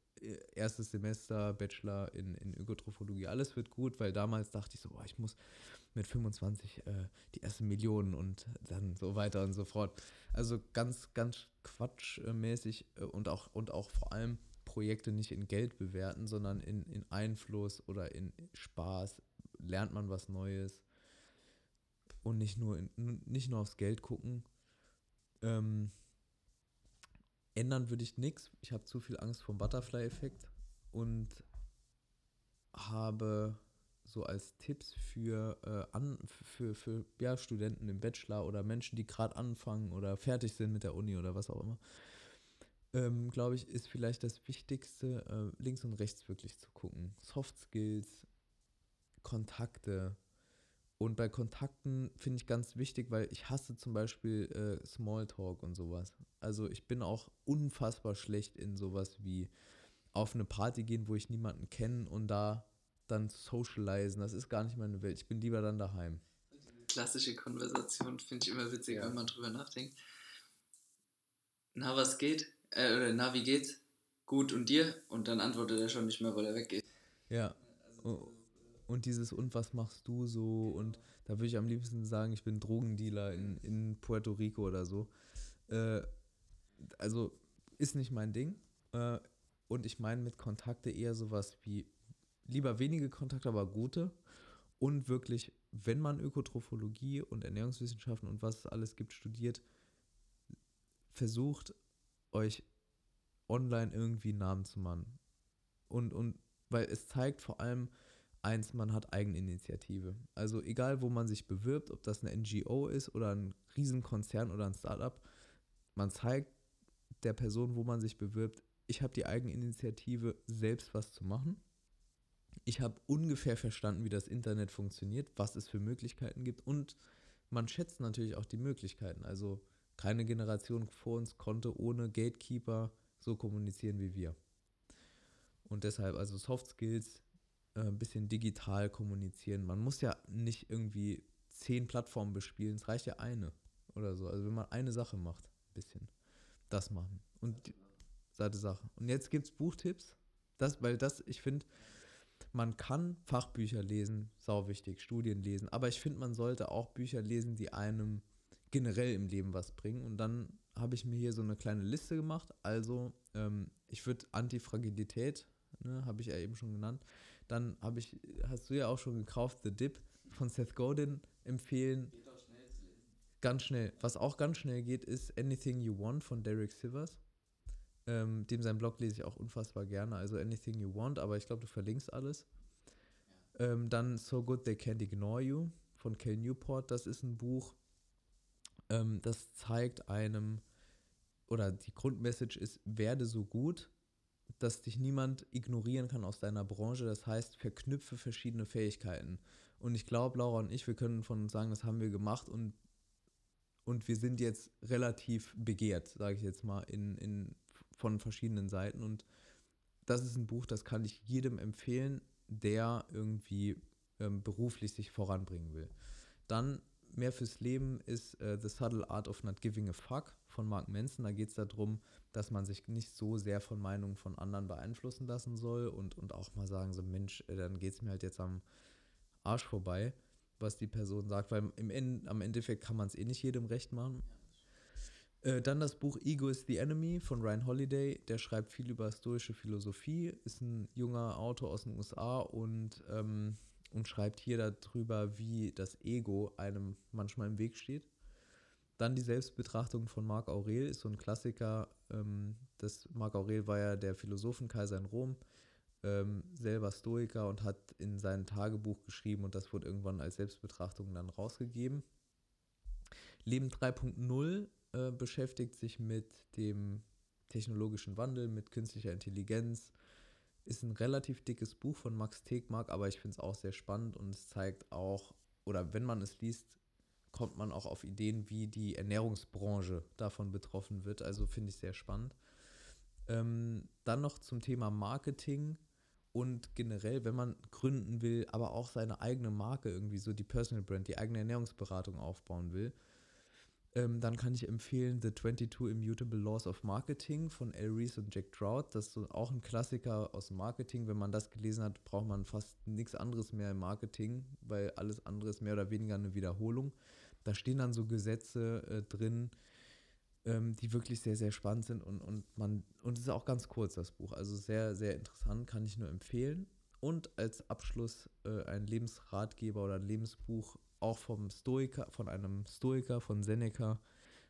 erstes Semester, Bachelor in, in Ökotrophologie, alles wird gut, weil damals dachte ich so, boah, ich muss mit 25 äh, die ersten Millionen und dann so weiter und so fort. Also ganz, ganz quatschmäßig äh, und auch, und auch vor allem Projekte nicht in Geld bewerten, sondern in, in Einfluss oder in Spaß. Lernt man was Neues und nicht nur, in, nicht nur aufs Geld gucken. Ähm, ändern würde ich nichts. Ich habe zu viel Angst vom Butterfly-Effekt und habe so als Tipps für, äh, an, für, für ja, Studenten im Bachelor oder Menschen, die gerade anfangen oder fertig sind mit der Uni oder was auch immer, ähm, glaube ich, ist vielleicht das Wichtigste, äh, links und rechts wirklich zu gucken. Soft Skills, Kontakte. Und bei Kontakten finde ich ganz wichtig, weil ich hasse zum Beispiel äh, Smalltalk und sowas. Also ich bin auch unfassbar schlecht in sowas wie auf eine Party gehen, wo ich niemanden kenne und da dann socialisen. Das ist gar nicht meine Welt. Ich bin lieber dann daheim. Klassische Konversation finde ich immer witzig, Ja. wenn man drüber nachdenkt. Na, was geht? Äh, oder na, wie geht's? Gut, und dir? Und dann antwortet er schon nicht mehr, weil er weggeht. Ja. O- Und dieses und was machst du so? Und da würde ich am liebsten sagen, ich bin Drogendealer in, in Puerto Rico oder so. Äh, also ist nicht mein Ding. Äh, und ich meine mit Kontakte eher sowas wie lieber wenige Kontakte, aber gute. Und wirklich, wenn man Ökotrophologie und Ernährungswissenschaften und was es alles gibt, studiert, versucht euch online irgendwie einen Namen zu machen. Und, und weil es zeigt vor allem eins, man hat Eigeninitiative. Also egal, wo man sich bewirbt, ob das eine NGO ist oder ein Riesenkonzern oder ein Startup, man zeigt der Person, wo man sich bewirbt, ich habe die Eigeninitiative, selbst was zu machen. Ich habe ungefähr verstanden, wie das Internet funktioniert, was es für Möglichkeiten gibt und man schätzt natürlich auch die Möglichkeiten. Also keine Generation vor uns konnte ohne Gatekeeper so kommunizieren wie wir. Und deshalb, also Soft Skills, ein bisschen digital kommunizieren. Man muss ja nicht irgendwie zehn Plattformen bespielen, es reicht ja eine oder so. Also wenn man eine Sache macht, ein bisschen das machen. Und Seite Sache. Und jetzt gibt es Buchtipps, das, weil das, ich finde, man kann Fachbücher lesen, sau wichtig, Studien lesen, aber ich finde, man sollte auch Bücher lesen, die einem generell im Leben was bringen. Und dann habe ich mir hier so eine kleine Liste gemacht. Also, ähm, ich würde Antifragilität, ne, habe ich ja eben schon genannt. Dann habe ich, hast du ja auch schon gekauft, The Dip von Seth Godin empfehlen. Ganz schnell. Was auch ganz schnell geht, ist Anything You Want von Derek Sivers. Ähm, dem sein Blog lese ich auch unfassbar gerne. Also Anything You Want, aber ich glaube, du verlinkst alles. Ähm, dann So Good They Can't Ignore You von Cal Newport. Das ist ein Buch, ähm, das zeigt einem, oder die Grundmessage ist, werde so gut, dass dich niemand ignorieren kann aus deiner Branche. Das heißt, verknüpfe verschiedene Fähigkeiten. Und ich glaube, Laura und ich, wir können von uns sagen, das haben wir gemacht und, und wir sind jetzt relativ begehrt, sage ich jetzt mal, in, in, von verschiedenen Seiten. Und das ist ein Buch, das kann ich jedem empfehlen, der irgendwie ähm, beruflich sich voranbringen will. Dann mehr fürs Leben ist äh, The Subtle Art of Not Giving a Fuck von Mark Manson. Da geht es darum, dass man sich nicht so sehr von Meinungen von anderen beeinflussen lassen soll und, und auch mal sagen, so Mensch, äh, dann geht es mir halt jetzt am Arsch vorbei, was die Person sagt, weil im End, am Endeffekt kann man es eh nicht jedem recht machen. Äh, dann das Buch Ego is the Enemy von Ryan Holiday. Der schreibt viel über stoische Philosophie, ist ein junger Autor aus den USA und, ähm, und schreibt hier darüber, wie das Ego einem manchmal im Weg steht. Dann die Selbstbetrachtung von Marc Aurel ist so ein Klassiker. Ähm, das Marc Aurel war ja der Philosophenkaiser in Rom, ähm, selber Stoiker und hat in sein Tagebuch geschrieben und das wurde irgendwann als Selbstbetrachtung dann rausgegeben. Leben 3.0 äh, beschäftigt sich mit dem technologischen Wandel, mit künstlicher Intelligenz. Ist ein relativ dickes Buch von Max Tegmark, aber ich finde es auch sehr spannend und es zeigt auch, oder wenn man es liest, kommt man auch auf Ideen, wie die Ernährungsbranche davon betroffen wird. Also finde ich sehr spannend. Ähm, dann noch zum Thema Marketing und generell, wenn man gründen will, aber auch seine eigene Marke irgendwie, so die Personal Brand, die eigene Ernährungsberatung aufbauen will, ähm, dann kann ich empfehlen The 22 Immutable Laws of Marketing von Al Rees und Jack Trout. Das ist so auch ein Klassiker aus Marketing. Wenn man das gelesen hat, braucht man fast nichts anderes mehr im Marketing, weil alles andere ist mehr oder weniger eine Wiederholung. Da stehen dann so Gesetze äh, drin, ähm, die wirklich sehr, sehr spannend sind und, und man, und es ist auch ganz kurz, das Buch. Also sehr, sehr interessant, kann ich nur empfehlen. Und als Abschluss äh, ein Lebensratgeber oder ein Lebensbuch auch vom Stoiker, von einem Stoiker, von Seneca,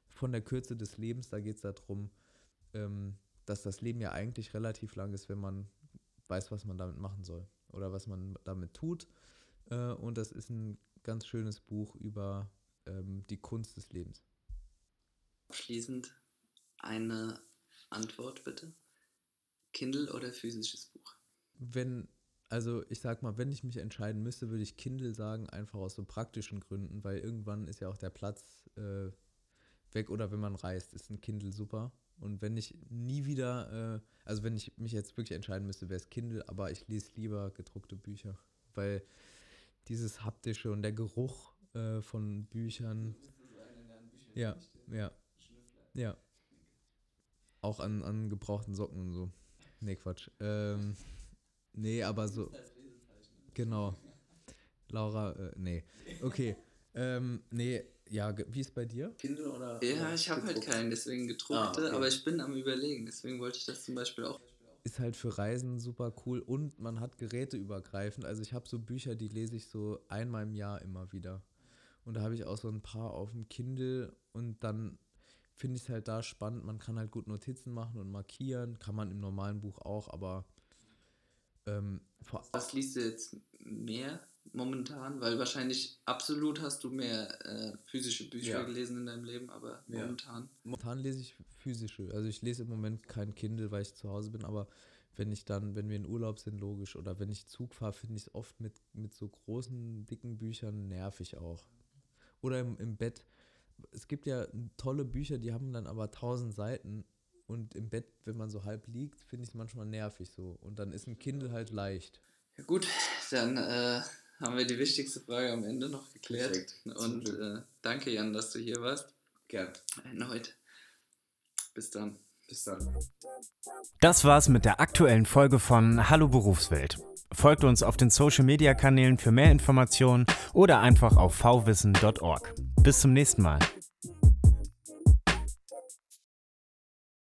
von der Kürze des Lebens. Da geht es darum, ähm, dass das Leben ja eigentlich relativ lang ist, wenn man weiß, was man damit machen soll oder was man damit tut. Äh, und das ist ein ganz schönes Buch über ähm, die Kunst des Lebens. Abschließend eine Antwort bitte. Kindle oder physisches Buch? Wenn also ich sag mal, wenn ich mich entscheiden müsste, würde ich Kindle sagen, einfach aus so praktischen Gründen, weil irgendwann ist ja auch der Platz äh, weg oder wenn man reist, ist ein Kindle super. Und wenn ich nie wieder, äh, also wenn ich mich jetzt wirklich entscheiden müsste, wäre es Kindle, aber ich lese lieber gedruckte Bücher, weil dieses haptische und der Geruch äh, von Büchern. Ja, ja, ja. Auch an, an gebrauchten Socken und so. Nee, Quatsch. Ähm, Nee, aber so. Genau. Laura, äh, nee. Okay. Ähm, nee, ja, wie ist bei dir? Kindle oder? Ja, ich habe halt keinen, deswegen gedruckte, ah, okay. aber ich bin am überlegen, deswegen wollte ich das zum Beispiel auch. Ist halt für Reisen super cool und man hat Geräte übergreifend. Also ich habe so Bücher, die lese ich so einmal im Jahr immer wieder. Und da habe ich auch so ein paar auf dem Kindle und dann finde ich es halt da spannend. Man kann halt gut Notizen machen und markieren, kann man im normalen Buch auch, aber ähm, Was liest du jetzt mehr momentan? Weil wahrscheinlich absolut hast du mehr äh, physische Bücher ja. gelesen in deinem Leben, aber ja. momentan. Momentan lese ich physische. Also ich lese im Moment kein Kindle, weil ich zu Hause bin, aber wenn ich dann, wenn wir in Urlaub sind, logisch, oder wenn ich Zug fahre, finde ich es oft mit, mit so großen, dicken Büchern nervig auch. Oder im, im Bett. Es gibt ja tolle Bücher, die haben dann aber tausend Seiten und im Bett, wenn man so halb liegt, finde ich es manchmal nervig so. Und dann ist ein Kindle halt leicht. Ja gut, dann äh, haben wir die wichtigste Frage am Ende noch geklärt. Perfekt. Und äh, danke Jan, dass du hier warst. Gern. Erneut. Bis dann. Bis dann. Das war's mit der aktuellen Folge von Hallo Berufswelt. Folgt uns auf den Social Media Kanälen für mehr Informationen oder einfach auf vwissen.org. Bis zum nächsten Mal.